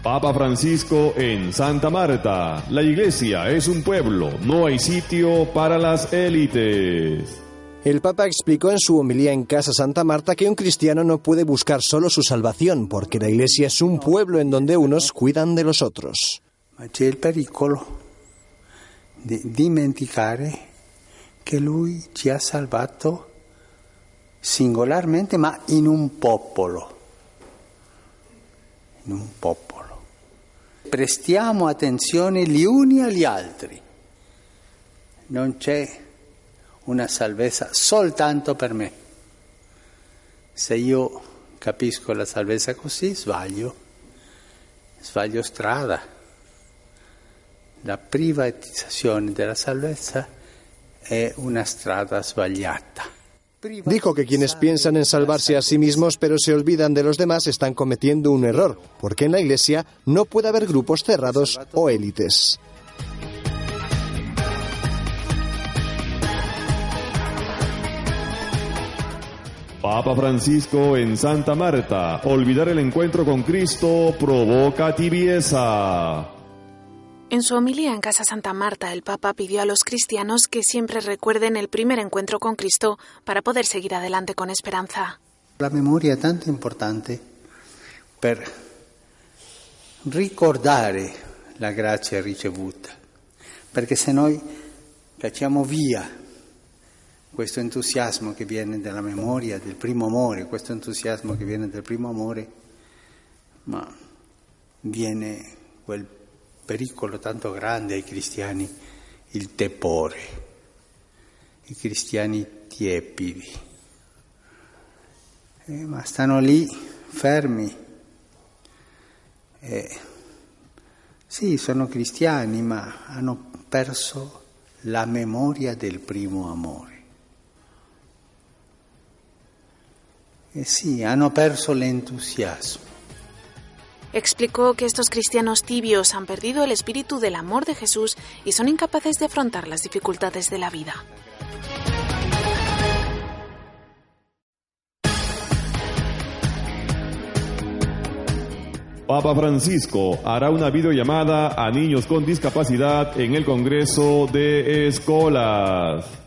Papa Francisco en Santa Marta. La iglesia es un pueblo, no hay sitio para las élites. El Papa explicó en su homilía en Casa Santa Marta que un cristiano no puede buscar solo su salvación, porque la iglesia es un pueblo en donde unos cuidan de los otros. Ma c'è il pericolo di dimenticare che lui ci ha salvato singolarmente, ma in un popolo. In un popolo. Prestiamo attenzione gli uni agli altri. Non c'è una salvezza soltanto per me. Se io capisco la salvezza così, sbaglio. Sbaglio strada. La privatizzazione della salvezza è una strada sbagliata. Dijo que quienes piensan en salvarse a sí mismos pero se olvidan de los demás están cometiendo un error, porque en la Iglesia no puede haber grupos cerrados o élites. Papa Francisco en Santa Marta. Olvidar el encuentro con Cristo provoca tibieza. En su homilía en Casa Santa Marta, el Papa pidió a los cristianos que siempre recuerden el primer encuentro con Cristo para poder seguir adelante con esperanza. La memoria è tanto importante per ricordare la grazia ricevuta, perché se noi cacciamo via questo entusiasmo che viene dalla memoria del primo amore, questo entusiasmo che viene dal primo amore, ma viene quel pericolo tanto grande ai cristiani, il tepore, i cristiani tiepidi, eh, ma stanno lì fermi. Eh, sì, sono cristiani, ma hanno perso la memoria del primo amore. Eh sì, hanno perso l'entusiasmo. Explicó que estos cristianos tibios han perdido el espíritu del amor de Jesús y son incapaces de afrontar las dificultades de la vida. Papa Francisco hará una videollamada a niños con discapacidad en el Congreso de Escolas.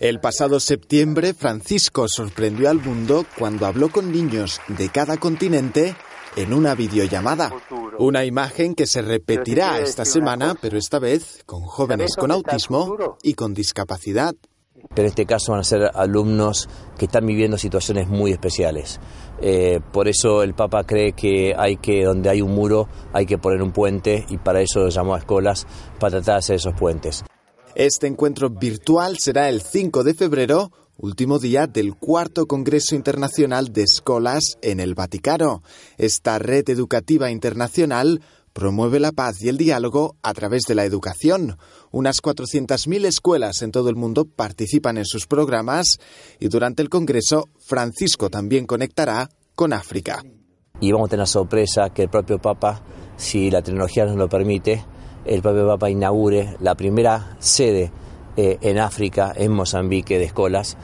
El pasado septiembre, Francisco sorprendió al mundo cuando habló con niños de cada continente en una videollamada. Una imagen que se repetirá esta semana, pero esta vez con jóvenes con autismo y con discapacidad. Pero en este caso van a ser alumnos que están viviendo situaciones muy especiales. Eh, por eso el Papa cree que hay que, donde hay un muro, hay que poner un puente y para eso llamó a escuelas para tratar de hacer esos puentes. Este encuentro virtual será el 5 de febrero, último día del cuarto Congreso Internacional de Escolas en el Vaticano. Esta red educativa internacional promueve la paz y el diálogo a través de la educación. Unas 400.000 escuelas en todo el mundo participan en sus programas y durante el Congreso Francisco también conectará con África. Y vamos a tener sorpresa que el propio Papa, si la tecnología nos lo permite, el propio Papa inaugure la primera sede eh, en África, en Mozambique, de escuelas.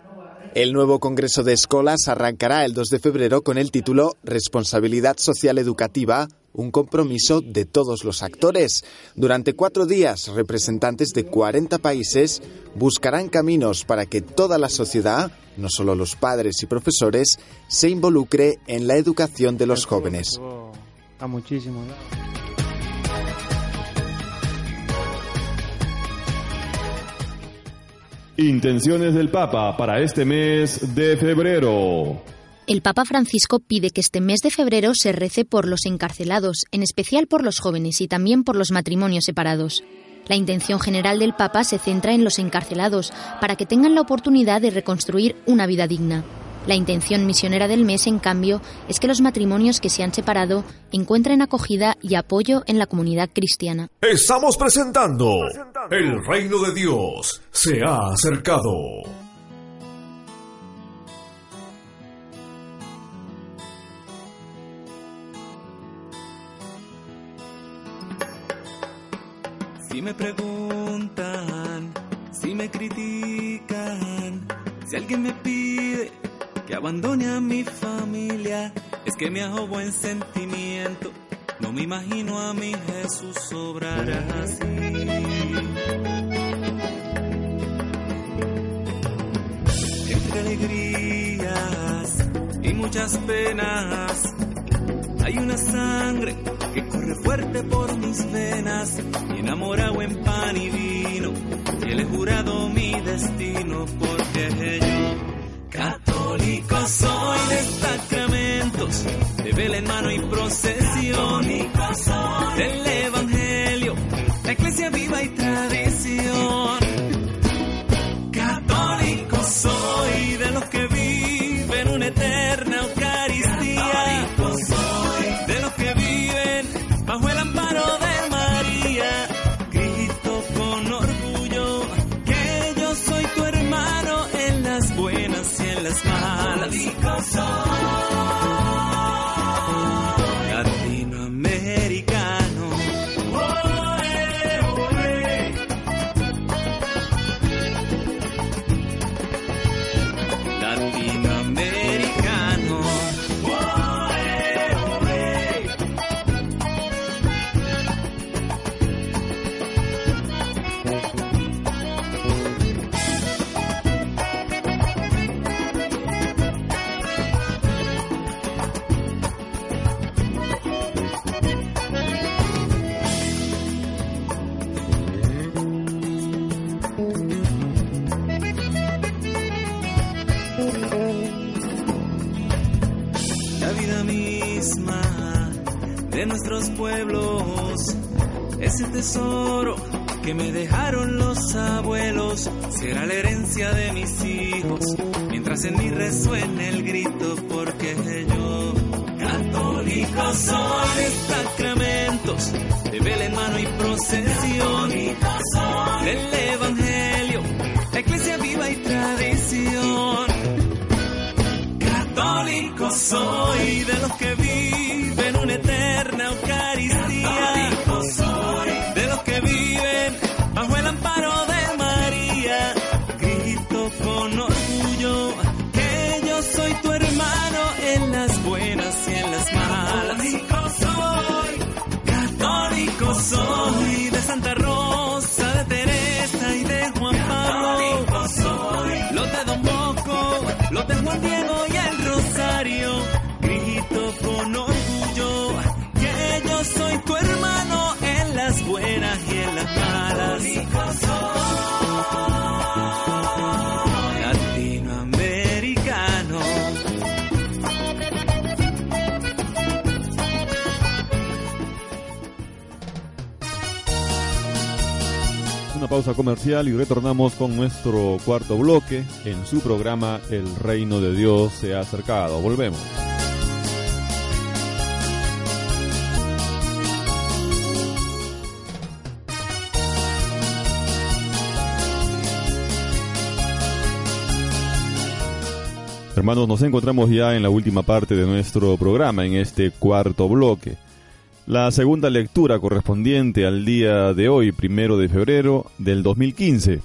El nuevo Congreso de Escolas arrancará el 2 de febrero con el título Responsabilidad Social Educativa, un compromiso de todos los actores. Durante cuatro días, representantes de 40 países buscarán caminos para que toda la sociedad, no solo los padres y profesores, se involucre en la educación de los jóvenes. A muchísimo. Intenciones del Papa para este mes de febrero. El Papa Francisco pide que este mes de febrero se rece por los encarcelados, en especial por los jóvenes y también por los matrimonios separados. La intención general del Papa se centra en los encarcelados, para que tengan la oportunidad de reconstruir una vida digna. La intención misionera del mes, en cambio, es que los matrimonios que se han separado encuentren acogida y apoyo en la comunidad cristiana. Estamos presentando El reino de Dios se ha acercado. Si me preguntan, si me critican, si alguien me pide que abandone a mi familia, es que me hago buen sentimiento. No me imagino a mi Jesús obrar así. Entre alegrías y muchas penas, hay una sangre que corre fuerte por mis venas, y enamorado en pan y vino, y él he jurado mi destino, porque yo, católico soy de sacramentos, de vela en mano y procesión, del evangelio, será la herencia de mis hijos, mientras en mí Latinoamericano. Una pausa comercial y retornamos con nuestro cuarto bloque en su programa El Reino de Dios se ha acercado. Volvemos. Hermanos, nos encontramos ya en la última parte de nuestro programa, en este cuarto bloque. La segunda lectura correspondiente al día de hoy, primero de febrero del 2015.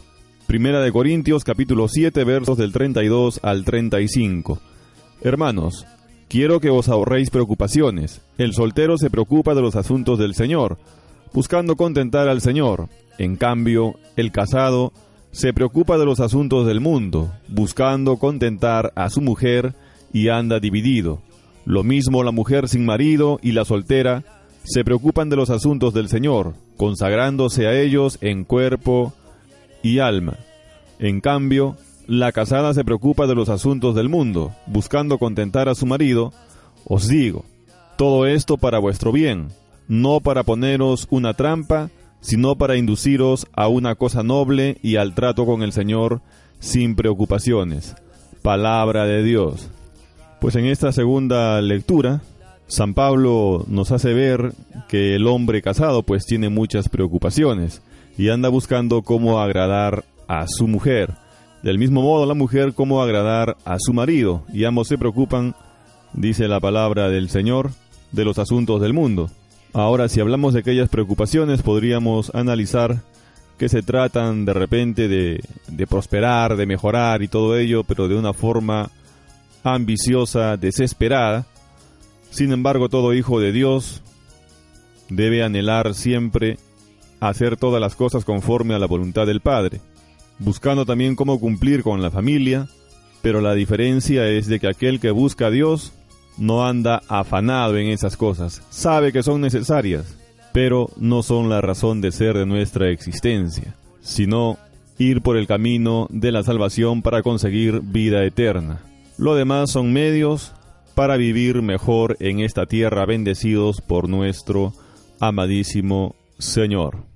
Primera de Corintios, capítulo 7, versos del 32 al 35. Hermanos, quiero que os ahorréis preocupaciones. El soltero se preocupa de los asuntos del Señor, buscando contentar al Señor. En cambio, el casado se preocupa de los asuntos del mundo, buscando contentar a su mujer y anda dividido. Lo mismo la mujer sin marido y la soltera se preocupan de los asuntos del Señor, consagrándose a ellos en cuerpo y alma. En cambio, la casada se preocupa de los asuntos del mundo, buscando contentar a su marido. Os digo, todo esto para vuestro bien, no para poneros una trampa, sino para induciros a una cosa noble y al trato con el Señor sin preocupaciones. Palabra de Dios. Pues en esta segunda lectura, San Pablo nos hace ver que el hombre casado pues tiene muchas preocupaciones y anda buscando cómo agradar a su mujer. Del mismo modo la mujer cómo agradar a su marido y ambos se preocupan, dice la palabra del Señor, de los asuntos del mundo. Ahora, si hablamos de aquellas preocupaciones, podríamos analizar que se tratan de repente de, de, prosperar, de mejorar y todo ello, pero de una forma ambiciosa, desesperada. Sin embargo, todo hijo de Dios debe anhelar siempre hacer todas las cosas conforme a la voluntad del Padre, buscando también cómo cumplir con la familia, pero la diferencia es de que aquel que busca a Dios no anda afanado en esas cosas, sabe que son necesarias, pero no son la razón de ser de nuestra existencia, sino ir por el camino de la salvación para conseguir vida eterna. Lo demás son medios para vivir mejor en esta tierra bendecidos por nuestro amadísimo Señor.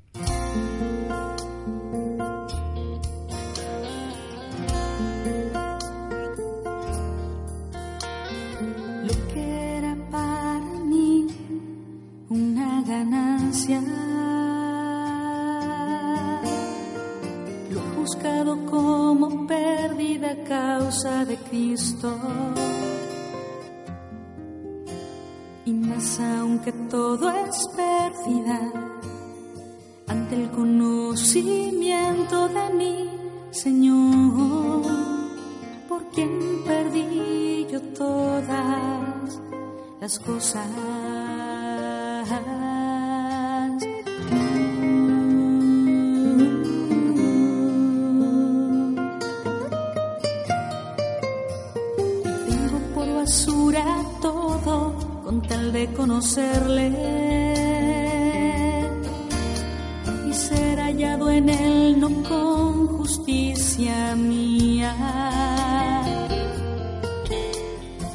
Y más aunque todo es pérdida ante el conocimiento de mi Señor, por quien perdí yo todas las cosas. Tal de conocerle. Y ser hallado en él no con justicia mía.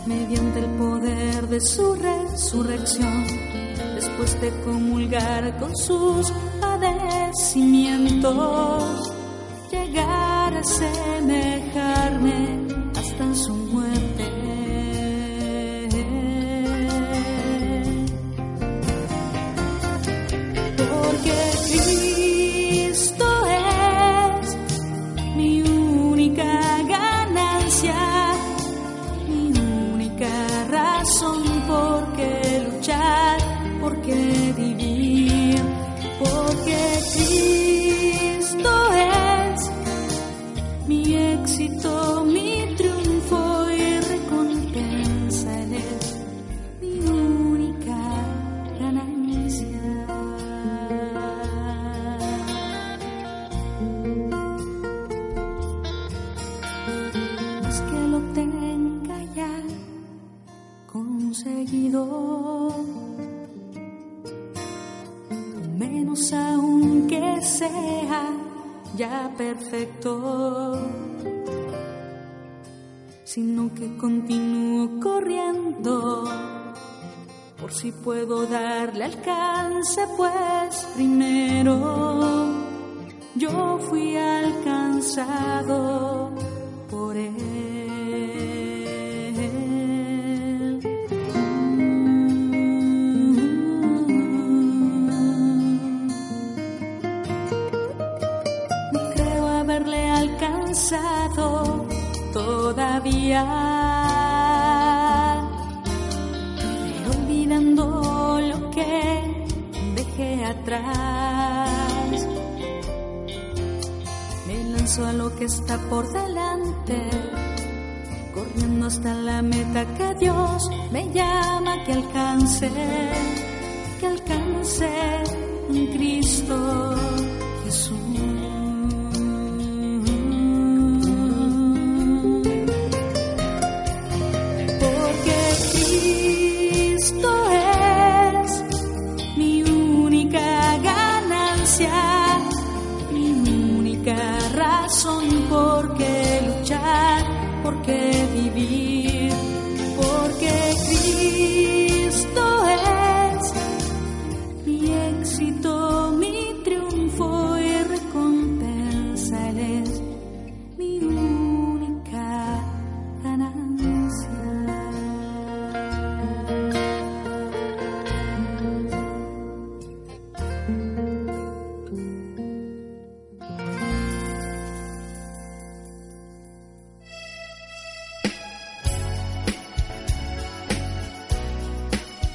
Mediante el poder de su resurrección después de comulgar con sus padecimientos, llegar a semejarme si puedo darle alcance, pues primero yo fui alcanzado por él. Creo haberle alcanzado todavía. Me lanzo a lo que está por delante, corriendo hasta la meta que Dios me llama que alcance, que alcance en Cristo Jesús. Porque Cristo mi única razón por qué luchar, por qué vivir,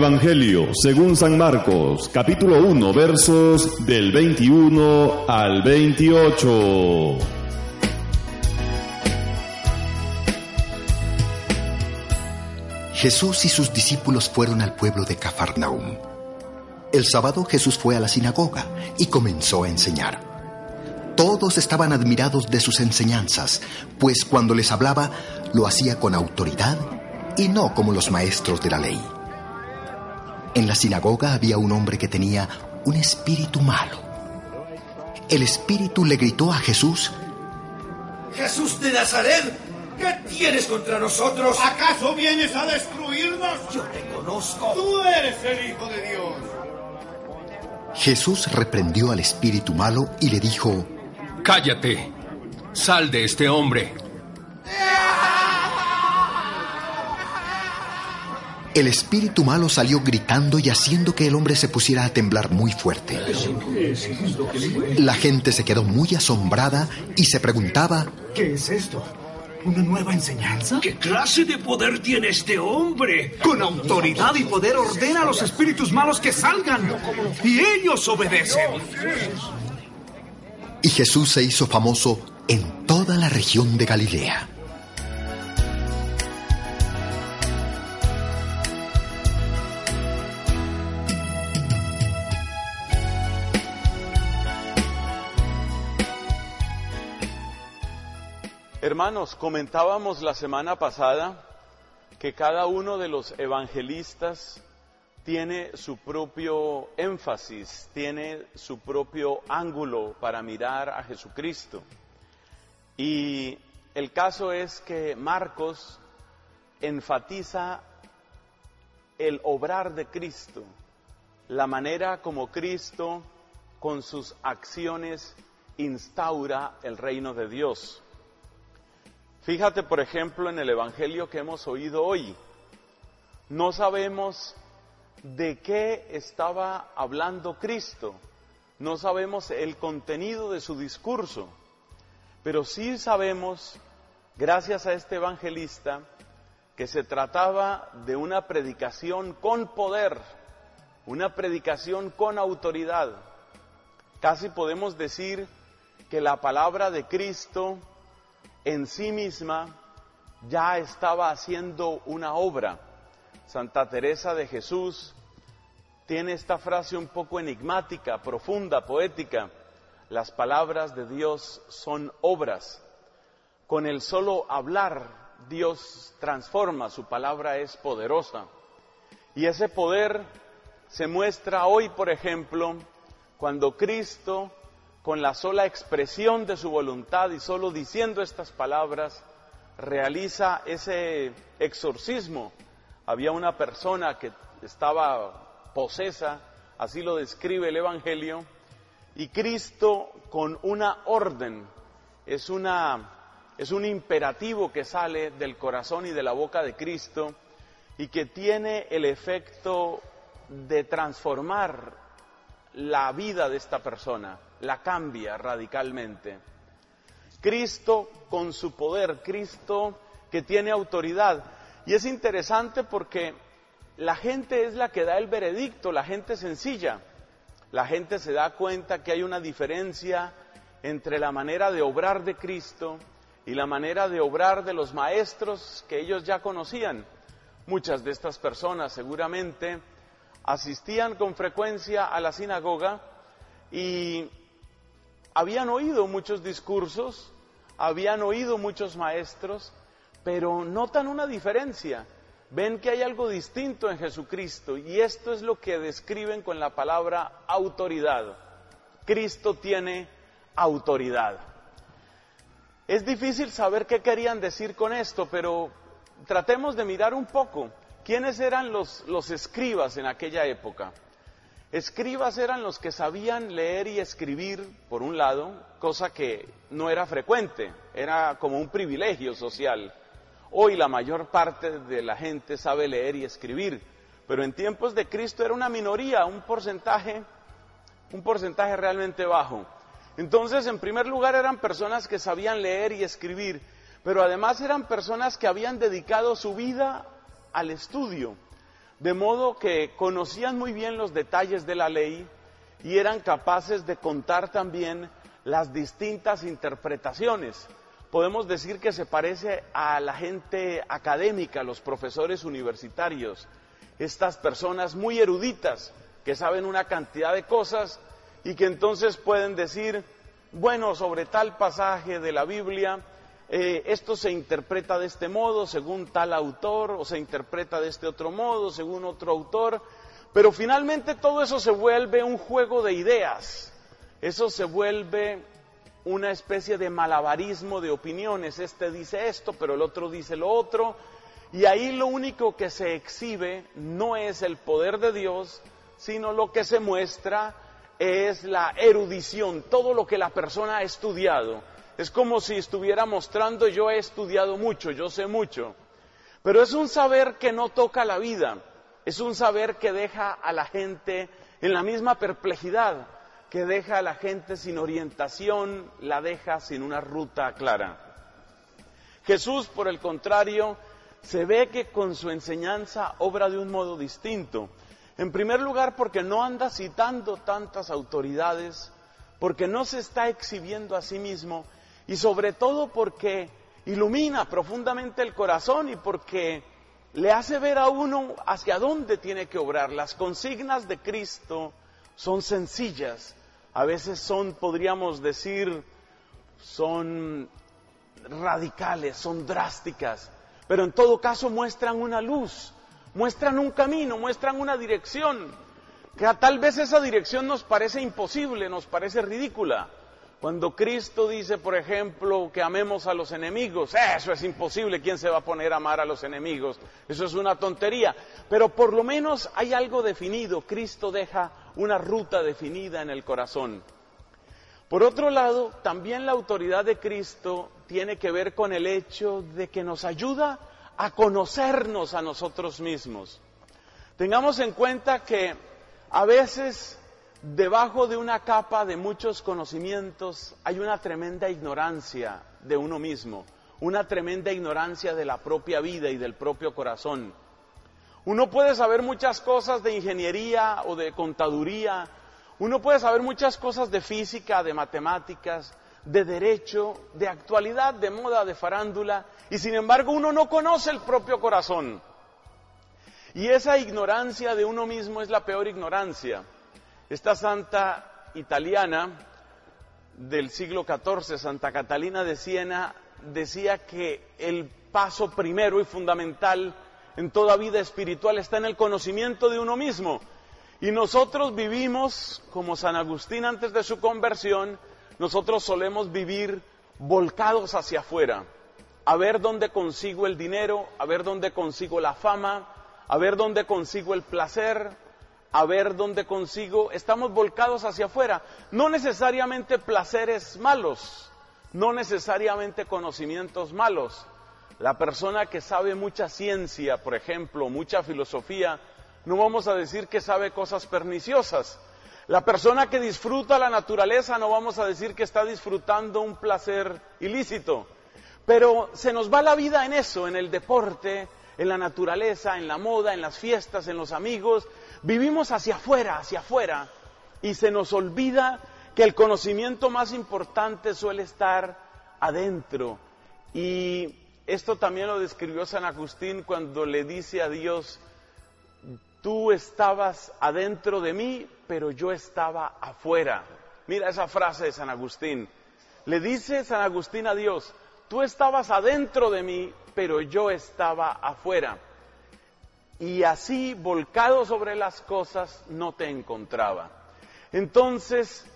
Evangelio según San Marcos, capítulo 1, versos del 21 al 28. Jesús y sus discípulos fueron al pueblo de Cafarnaum. El sábado Jesús fue a la sinagoga y comenzó a enseñar. Todos estaban admirados de sus enseñanzas, pues cuando les hablaba lo hacía con autoridad y no como los maestros de la ley. En la sinagoga había un hombre que tenía un espíritu malo. El espíritu le gritó a Jesús, Jesús de Nazaret, ¿qué tienes contra nosotros? ¿Acaso vienes a destruirnos? Yo te conozco. Tú eres el Hijo de Dios. Jesús reprendió al espíritu malo y le dijo, Cállate. Sal de este hombre. El espíritu malo salió gritando y haciendo que el hombre se pusiera a temblar muy fuerte. La gente se quedó muy asombrada y se preguntaba, ¿Qué es esto? ¿Una nueva enseñanza? ¿Qué clase de poder tiene este hombre? Con autoridad y poder ordena a los espíritus malos que salgan. Y ellos obedecen. y Jesús se hizo famoso en toda la región de Galilea. Hermanos, comentábamos la semana pasada que cada uno de los evangelistas tiene su propio énfasis, tiene su propio ángulo para mirar a Jesucristo. Y el caso es que Marcos enfatiza el obrar de Cristo, la manera como Cristo con sus acciones instaura el reino de Dios. Fíjate, por ejemplo, en el Evangelio que hemos oído hoy. No sabemos de qué estaba hablando Cristo, no sabemos el contenido de su discurso, pero sí sabemos, gracias a este evangelista, que se trataba de una predicación con poder, una predicación con autoridad. Casi podemos decir que la palabra de Cristo en sí misma ya estaba haciendo una obra. Santa Teresa de Jesús tiene esta frase un poco enigmática, profunda, poética. Las palabras de Dios son obras. Con el solo hablar, Dios transforma, su palabra es poderosa. Y ese poder se muestra hoy, por ejemplo, cuando Cristo con la sola expresión de su voluntad y solo diciendo estas palabras, realiza ese exorcismo. Había una persona que estaba posesa, así lo describe el Evangelio, y Cristo con una orden, es, una, es un imperativo que sale del corazón y de la boca de Cristo y que tiene el efecto de transformar la vida de esta persona la cambia radicalmente. Cristo con su poder, Cristo que tiene autoridad. Y es interesante porque la gente es la que da el veredicto, la gente sencilla. La gente se da cuenta que hay una diferencia entre la manera de obrar de Cristo y la manera de obrar de los maestros que ellos ya conocían. Muchas de estas personas seguramente asistían con frecuencia a la sinagoga y habían oído muchos discursos, habían oído muchos maestros, pero notan una diferencia. Ven que hay algo distinto en Jesucristo y esto es lo que describen con la palabra autoridad. Cristo tiene autoridad. Es difícil saber qué querían decir con esto, pero tratemos de mirar un poco quiénes eran los, los escribas en aquella época. Escribas eran los que sabían leer y escribir, por un lado, cosa que no era frecuente, era como un privilegio social. Hoy la mayor parte de la gente sabe leer y escribir, pero en tiempos de Cristo era una minoría, un porcentaje, un porcentaje realmente bajo. Entonces, en primer lugar, eran personas que sabían leer y escribir, pero además eran personas que habían dedicado su vida al estudio de modo que conocían muy bien los detalles de la ley y eran capaces de contar también las distintas interpretaciones. Podemos decir que se parece a la gente académica, los profesores universitarios, estas personas muy eruditas que saben una cantidad de cosas y que entonces pueden decir, bueno, sobre tal pasaje de la Biblia, eh, esto se interpreta de este modo según tal autor o se interpreta de este otro modo según otro autor, pero finalmente todo eso se vuelve un juego de ideas, eso se vuelve una especie de malabarismo de opiniones, este dice esto, pero el otro dice lo otro, y ahí lo único que se exhibe no es el poder de Dios, sino lo que se muestra es la erudición, todo lo que la persona ha estudiado, es como si estuviera mostrando yo he estudiado mucho, yo sé mucho. Pero es un saber que no toca la vida, es un saber que deja a la gente en la misma perplejidad, que deja a la gente sin orientación, la deja sin una ruta clara. Jesús, por el contrario, se ve que con su enseñanza obra de un modo distinto. En primer lugar, porque no anda citando tantas autoridades, porque no se está exhibiendo a sí mismo y sobre todo porque ilumina profundamente el corazón y porque le hace ver a uno hacia dónde tiene que obrar. Las consignas de Cristo son sencillas, a veces son, podríamos decir, son radicales, son drásticas, pero en todo caso muestran una luz, muestran un camino, muestran una dirección, que a tal vez esa dirección nos parece imposible, nos parece ridícula. Cuando Cristo dice, por ejemplo, que amemos a los enemigos, eso es imposible, ¿quién se va a poner a amar a los enemigos? Eso es una tontería. Pero por lo menos hay algo definido, Cristo deja una ruta definida en el corazón. Por otro lado, también la autoridad de Cristo tiene que ver con el hecho de que nos ayuda a conocernos a nosotros mismos. Tengamos en cuenta que a veces debajo de una capa de muchos conocimientos hay una tremenda ignorancia de uno mismo, una tremenda ignorancia de la propia vida y del propio corazón. Uno puede saber muchas cosas de ingeniería o de contaduría, uno puede saber muchas cosas de física, de matemáticas, de derecho, de actualidad, de moda, de farándula, y sin embargo uno no conoce el propio corazón. Y esa ignorancia de uno mismo es la peor ignorancia. Esta santa italiana del siglo XIV, Santa Catalina de Siena, decía que el paso primero y fundamental en toda vida espiritual está en el conocimiento de uno mismo. Y nosotros vivimos, como San Agustín antes de su conversión, nosotros solemos vivir volcados hacia afuera, a ver dónde consigo el dinero, a ver dónde consigo la fama, a ver dónde consigo el placer, a ver dónde consigo, estamos volcados hacia afuera. No necesariamente placeres malos, no necesariamente conocimientos malos. La persona que sabe mucha ciencia, por ejemplo, mucha filosofía, no vamos a decir que sabe cosas perniciosas. La persona que disfruta la naturaleza no vamos a decir que está disfrutando un placer ilícito. Pero se nos va la vida en eso, en el deporte, en la naturaleza, en la moda, en las fiestas, en los amigos. Vivimos hacia afuera, hacia afuera, y se nos olvida que el conocimiento más importante suele estar adentro. Y esto también lo describió San Agustín cuando le dice a Dios, tú estabas adentro de mí, pero yo estaba afuera. Mira esa frase de San Agustín. Le dice San Agustín a Dios, tú estabas adentro de mí, pero yo estaba afuera. Y así, volcado sobre las cosas, no te encontraba. Entonces,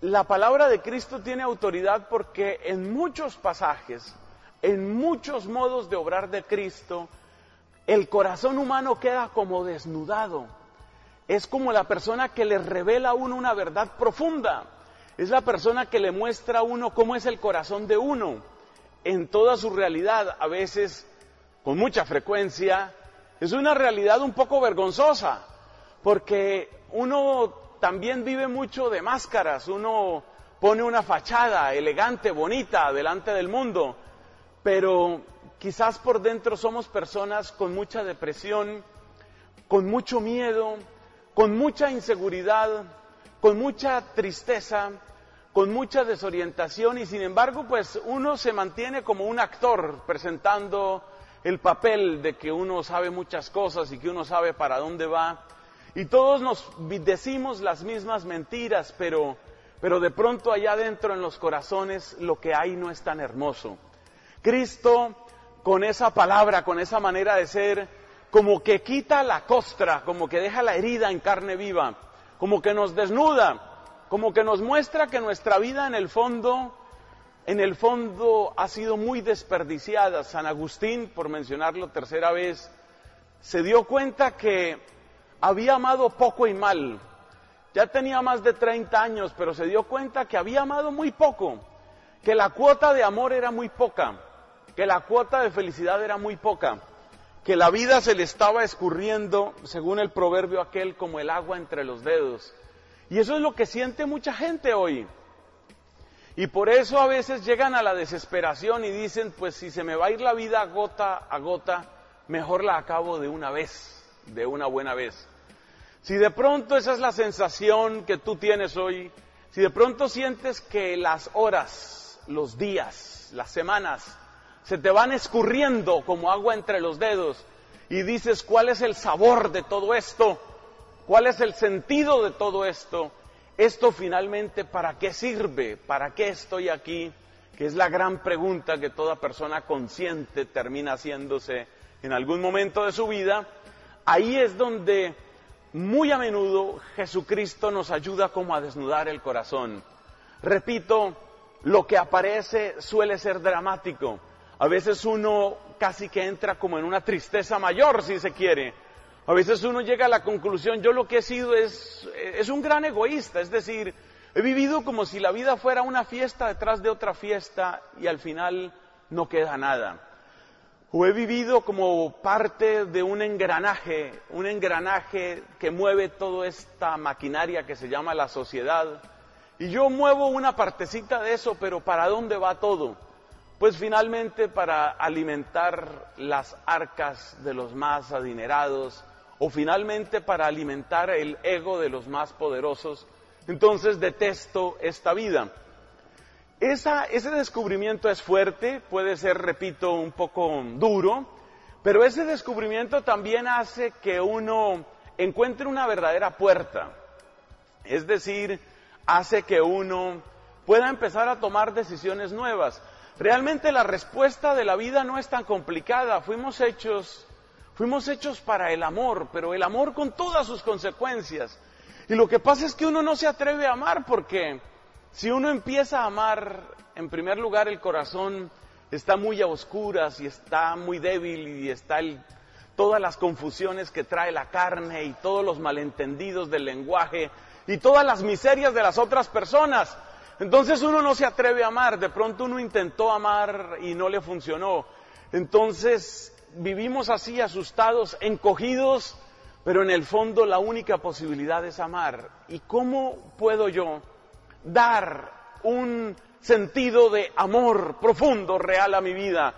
la palabra de Cristo tiene autoridad porque en muchos pasajes, en muchos modos de obrar de Cristo, el corazón humano queda como desnudado. Es como la persona que le revela a uno una verdad profunda. Es la persona que le muestra a uno cómo es el corazón de uno en toda su realidad, a veces con mucha frecuencia. Es una realidad un poco vergonzosa, porque uno también vive mucho de máscaras, uno pone una fachada elegante, bonita, delante del mundo, pero quizás por dentro somos personas con mucha depresión, con mucho miedo, con mucha inseguridad, con mucha tristeza, con mucha desorientación y sin embargo pues uno se mantiene como un actor presentando el papel de que uno sabe muchas cosas y que uno sabe para dónde va y todos nos decimos las mismas mentiras pero pero de pronto allá adentro en los corazones lo que hay no es tan hermoso. Cristo con esa palabra, con esa manera de ser, como que quita la costra, como que deja la herida en carne viva, como que nos desnuda, como que nos muestra que nuestra vida en el fondo, en el fondo ha sido muy desperdiciada. San Agustín, por mencionarlo tercera vez, se dio cuenta que había amado poco y mal. Ya tenía más de 30 años, pero se dio cuenta que había amado muy poco, que la cuota de amor era muy poca, que la cuota de felicidad era muy poca, que la vida se le estaba escurriendo, según el proverbio aquel, como el agua entre los dedos. Y eso es lo que siente mucha gente hoy. Y por eso a veces llegan a la desesperación y dicen, pues si se me va a ir la vida gota a gota, mejor la acabo de una vez, de una buena vez. Si de pronto esa es la sensación que tú tienes hoy, si de pronto sientes que las horas, los días, las semanas, se te van escurriendo como agua entre los dedos y dices, ¿cuál es el sabor de todo esto? ¿Cuál es el sentido de todo esto? ¿Esto finalmente para qué sirve? ¿Para qué estoy aquí? que es la gran pregunta que toda persona consciente termina haciéndose en algún momento de su vida, ahí es donde muy a menudo Jesucristo nos ayuda como a desnudar el corazón. Repito, lo que aparece suele ser dramático. A veces uno casi que entra como en una tristeza mayor, si se quiere. A veces uno llega a la conclusión, yo lo que he sido es, es un gran egoísta, es decir, he vivido como si la vida fuera una fiesta detrás de otra fiesta y al final no queda nada. O he vivido como parte de un engranaje, un engranaje que mueve toda esta maquinaria que se llama la sociedad. Y yo muevo una partecita de eso, pero ¿para dónde va todo? Pues finalmente para alimentar las arcas de los más adinerados o finalmente para alimentar el ego de los más poderosos. Entonces detesto esta vida. Esa, ese descubrimiento es fuerte, puede ser, repito, un poco duro, pero ese descubrimiento también hace que uno encuentre una verdadera puerta. Es decir, hace que uno pueda empezar a tomar decisiones nuevas. Realmente la respuesta de la vida no es tan complicada. Fuimos hechos, fuimos hechos para el amor, pero el amor con todas sus consecuencias. Y lo que pasa es que uno no se atreve a amar porque si uno empieza a amar, en primer lugar el corazón está muy a oscuras y está muy débil y está todas las confusiones que trae la carne y todos los malentendidos del lenguaje y todas las miserias de las otras personas. Entonces uno no se atreve a amar, de pronto uno intentó amar y no le funcionó. Entonces vivimos así asustados, encogidos, pero en el fondo la única posibilidad es amar. ¿Y cómo puedo yo dar un sentido de amor profundo, real a mi vida,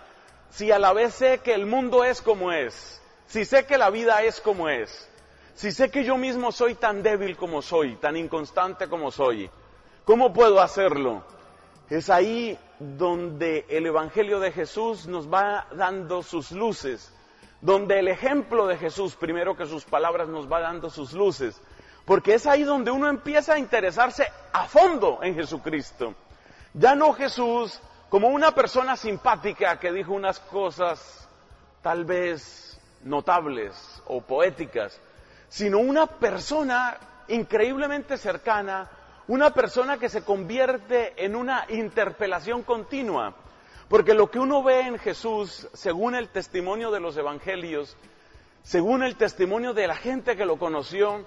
si a la vez sé que el mundo es como es, si sé que la vida es como es, si sé que yo mismo soy tan débil como soy, tan inconstante como soy, ¿cómo puedo hacerlo? Es ahí donde el Evangelio de Jesús nos va dando sus luces, donde el ejemplo de Jesús, primero que sus palabras, nos va dando sus luces, porque es ahí donde uno empieza a interesarse a fondo en Jesucristo. Ya no Jesús como una persona simpática que dijo unas cosas tal vez notables o poéticas, sino una persona increíblemente cercana, una persona que se convierte en una interpelación continua. Porque lo que uno ve en Jesús, según el testimonio de los evangelios, según el testimonio de la gente que lo conoció,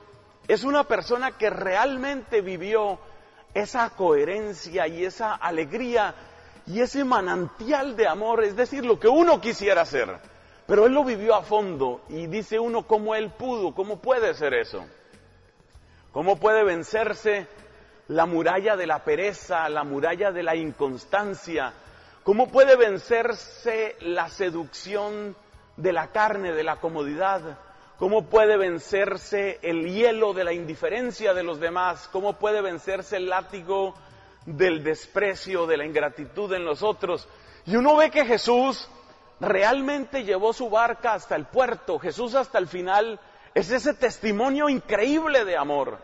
es una persona que realmente vivió esa coherencia y esa alegría y ese manantial de amor, es decir, lo que uno quisiera hacer. Pero él lo vivió a fondo y dice uno cómo él pudo, cómo puede ser eso. ¿Cómo puede vencerse la muralla de la pereza, la muralla de la inconstancia? ¿Cómo puede vencerse la seducción de la carne, de la comodidad? ¿Cómo puede vencerse el hielo de la indiferencia de los demás? ¿Cómo puede vencerse el látigo del desprecio, de la ingratitud en los otros? Y uno ve que Jesús realmente llevó su barca hasta el puerto. Jesús hasta el final es ese testimonio increíble de amor.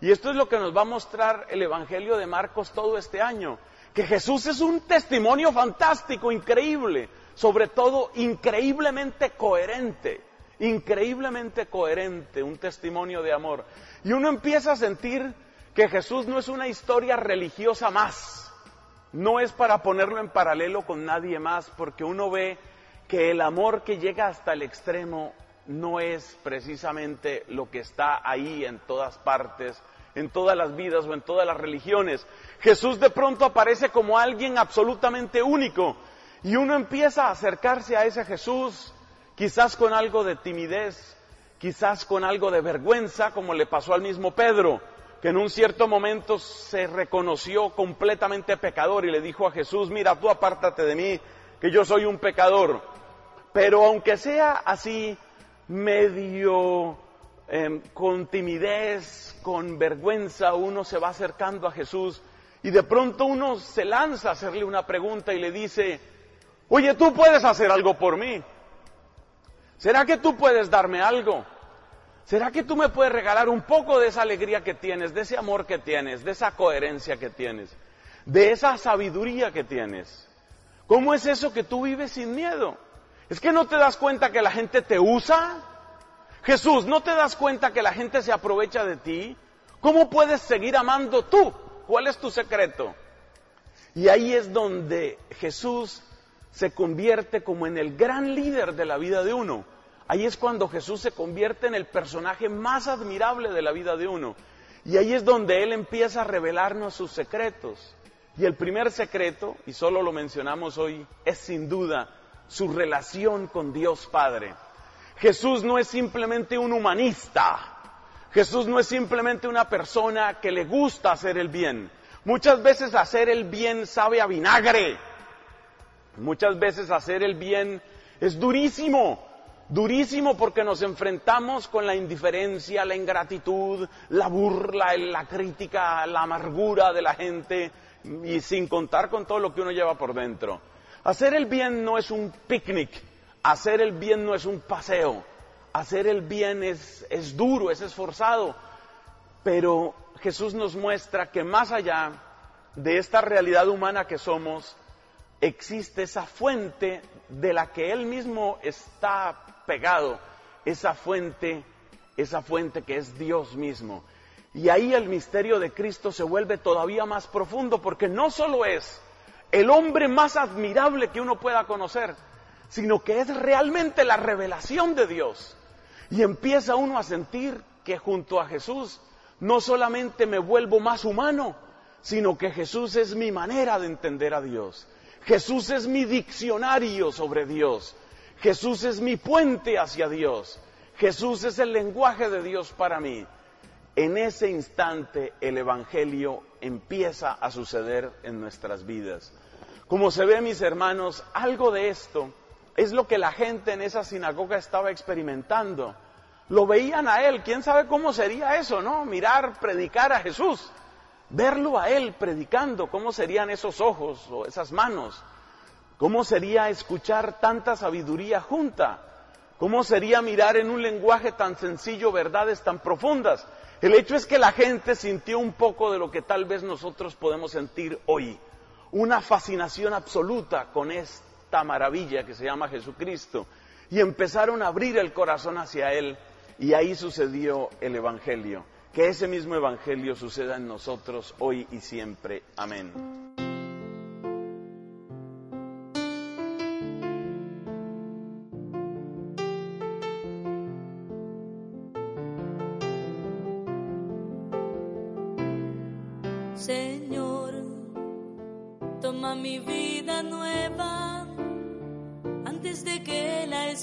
Y esto es lo que nos va a mostrar el Evangelio de Marcos todo este año. Que Jesús es un testimonio fantástico, increíble, sobre todo increíblemente coherente increíblemente coherente, un testimonio de amor. Y uno empieza a sentir que Jesús no es una historia religiosa más, no es para ponerlo en paralelo con nadie más, porque uno ve que el amor que llega hasta el extremo no es precisamente lo que está ahí en todas partes, en todas las vidas o en todas las religiones. Jesús de pronto aparece como alguien absolutamente único y uno empieza a acercarse a ese Jesús quizás con algo de timidez, quizás con algo de vergüenza, como le pasó al mismo Pedro, que en un cierto momento se reconoció completamente pecador y le dijo a Jesús, mira, tú apártate de mí, que yo soy un pecador. Pero aunque sea así, medio eh, con timidez, con vergüenza, uno se va acercando a Jesús y de pronto uno se lanza a hacerle una pregunta y le dice, oye, tú puedes hacer algo por mí. ¿Será que tú puedes darme algo? ¿Será que tú me puedes regalar un poco de esa alegría que tienes, de ese amor que tienes, de esa coherencia que tienes? de esa sabiduría que tienes. ¿Cómo es eso que tú vives sin miedo? ¿Es que no te das cuenta que la gente te usa? Jesús, ¿no te das cuenta que la gente se aprovecha de ti? ¿Cómo puedes seguir amando tú? ¿Cuál es tu secreto? Y ahí es donde Jesús se convierte como en el gran líder de la vida de uno. Ahí es cuando Jesús se convierte en el personaje más admirable de la vida de uno. Y ahí es donde Él empieza a revelarnos sus secretos. Y el primer secreto, y solo lo mencionamos hoy, es sin duda su relación con Dios Padre. Jesús no es simplemente un humanista. Jesús no es simplemente una persona que le gusta hacer el bien. Muchas veces hacer el bien sabe a vinagre. Muchas veces hacer el bien es durísimo. Durísimo porque nos enfrentamos con la indiferencia, la ingratitud, la burla, la crítica, la amargura de la gente y sin contar con todo lo que uno lleva por dentro. Hacer el bien no es un picnic, hacer el bien no es un paseo, hacer el bien es, es duro, es esforzado, pero Jesús nos muestra que más allá de esta realidad humana que somos, existe esa fuente de la que Él mismo está pegado, esa fuente, esa fuente que es Dios mismo. Y ahí el misterio de Cristo se vuelve todavía más profundo porque no solo es el hombre más admirable que uno pueda conocer, sino que es realmente la revelación de Dios. Y empieza uno a sentir que junto a Jesús no solamente me vuelvo más humano, sino que Jesús es mi manera de entender a Dios. Jesús es mi diccionario sobre Dios. Jesús es mi puente hacia Dios. Jesús es el lenguaje de Dios para mí. En ese instante el Evangelio empieza a suceder en nuestras vidas. Como se ve, mis hermanos, algo de esto es lo que la gente en esa sinagoga estaba experimentando. Lo veían a él, quién sabe cómo sería eso, ¿no? Mirar, predicar a Jesús, verlo a él predicando, cómo serían esos ojos o esas manos, cómo sería escuchar tanta sabiduría junta, cómo sería mirar en un lenguaje tan sencillo verdades tan profundas. El hecho es que la gente sintió un poco de lo que tal vez nosotros podemos sentir hoy, una fascinación absoluta con esta maravilla que se llama Jesucristo, y empezaron a abrir el corazón hacia Él, y ahí sucedió el Evangelio. Que ese mismo Evangelio suceda en nosotros hoy y siempre. Amén.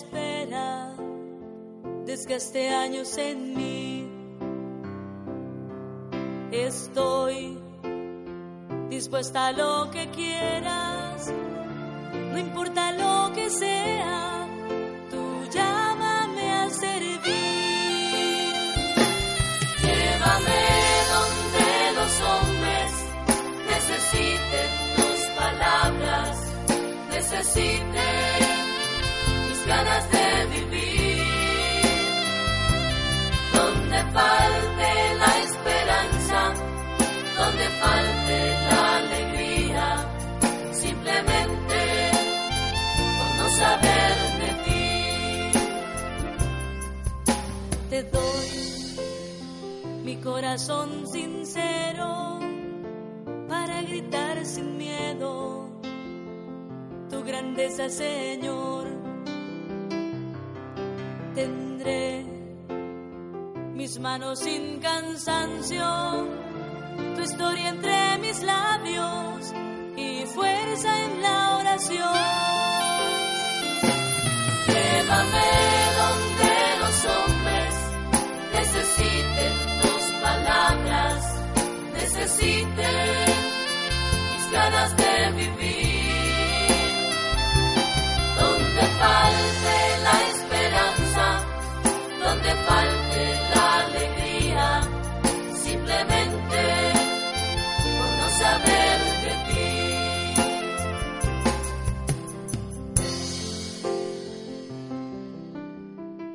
Espera desgaste años en mí. Estoy dispuesta a lo que quieras, no importa lo que sea, tú llámame a servir. Llévame donde los hombres necesiten tus palabras, necesiten ganas de vivir. Donde falte la esperanza, donde falte la alegría, simplemente por no saber de ti. Te doy mi corazón sincero para gritar sin miedo tu grandeza, Señor. Tendré mis manos sin cansancio, tu historia entre mis labios y fuerza en la oración. Llévame donde los hombres necesiten tus palabras, necesiten mis ganas de vivir. Donde falte la alegría, simplemente no saber de ti.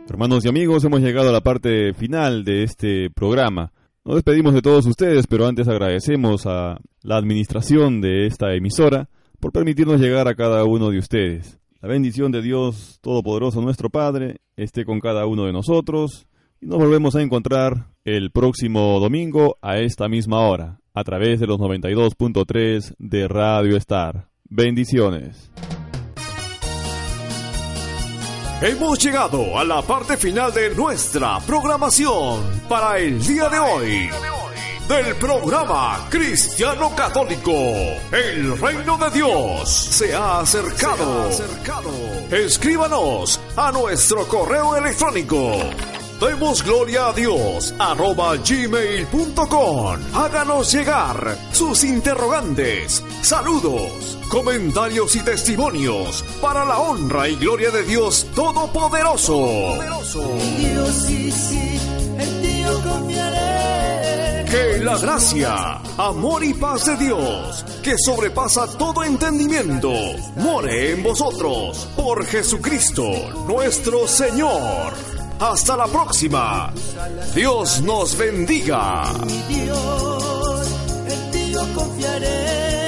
Hermanos y amigos, hemos llegado a la parte final de este programa. Nos despedimos de todos ustedes, pero antes agradecemos a la administración de esta emisora por permitirnos llegar a cada uno de ustedes. La bendición de Dios Todopoderoso nuestro Padre esté con cada uno de nosotros y nos volvemos a encontrar el próximo domingo a esta misma hora a través de los 92.3 de Radio Star. Bendiciones. Hemos llegado a la parte final de nuestra programación para el día de hoy. Del programa Cristiano Católico, el reino de Dios se ha acercado. Escríbanos a nuestro correo electrónico Demos gloria a Dios, arroba gmail.com. Háganos llegar sus interrogantes, saludos, comentarios y testimonios para la honra y gloria de Dios Todopoderoso. Dios sí, sí, en ti yo confiaré. Que la gracia, amor y paz de Dios, que sobrepasa todo entendimiento, more en vosotros por Jesucristo nuestro Señor. Hasta la próxima. Dios nos bendiga. Dios, en ti yo confiaré.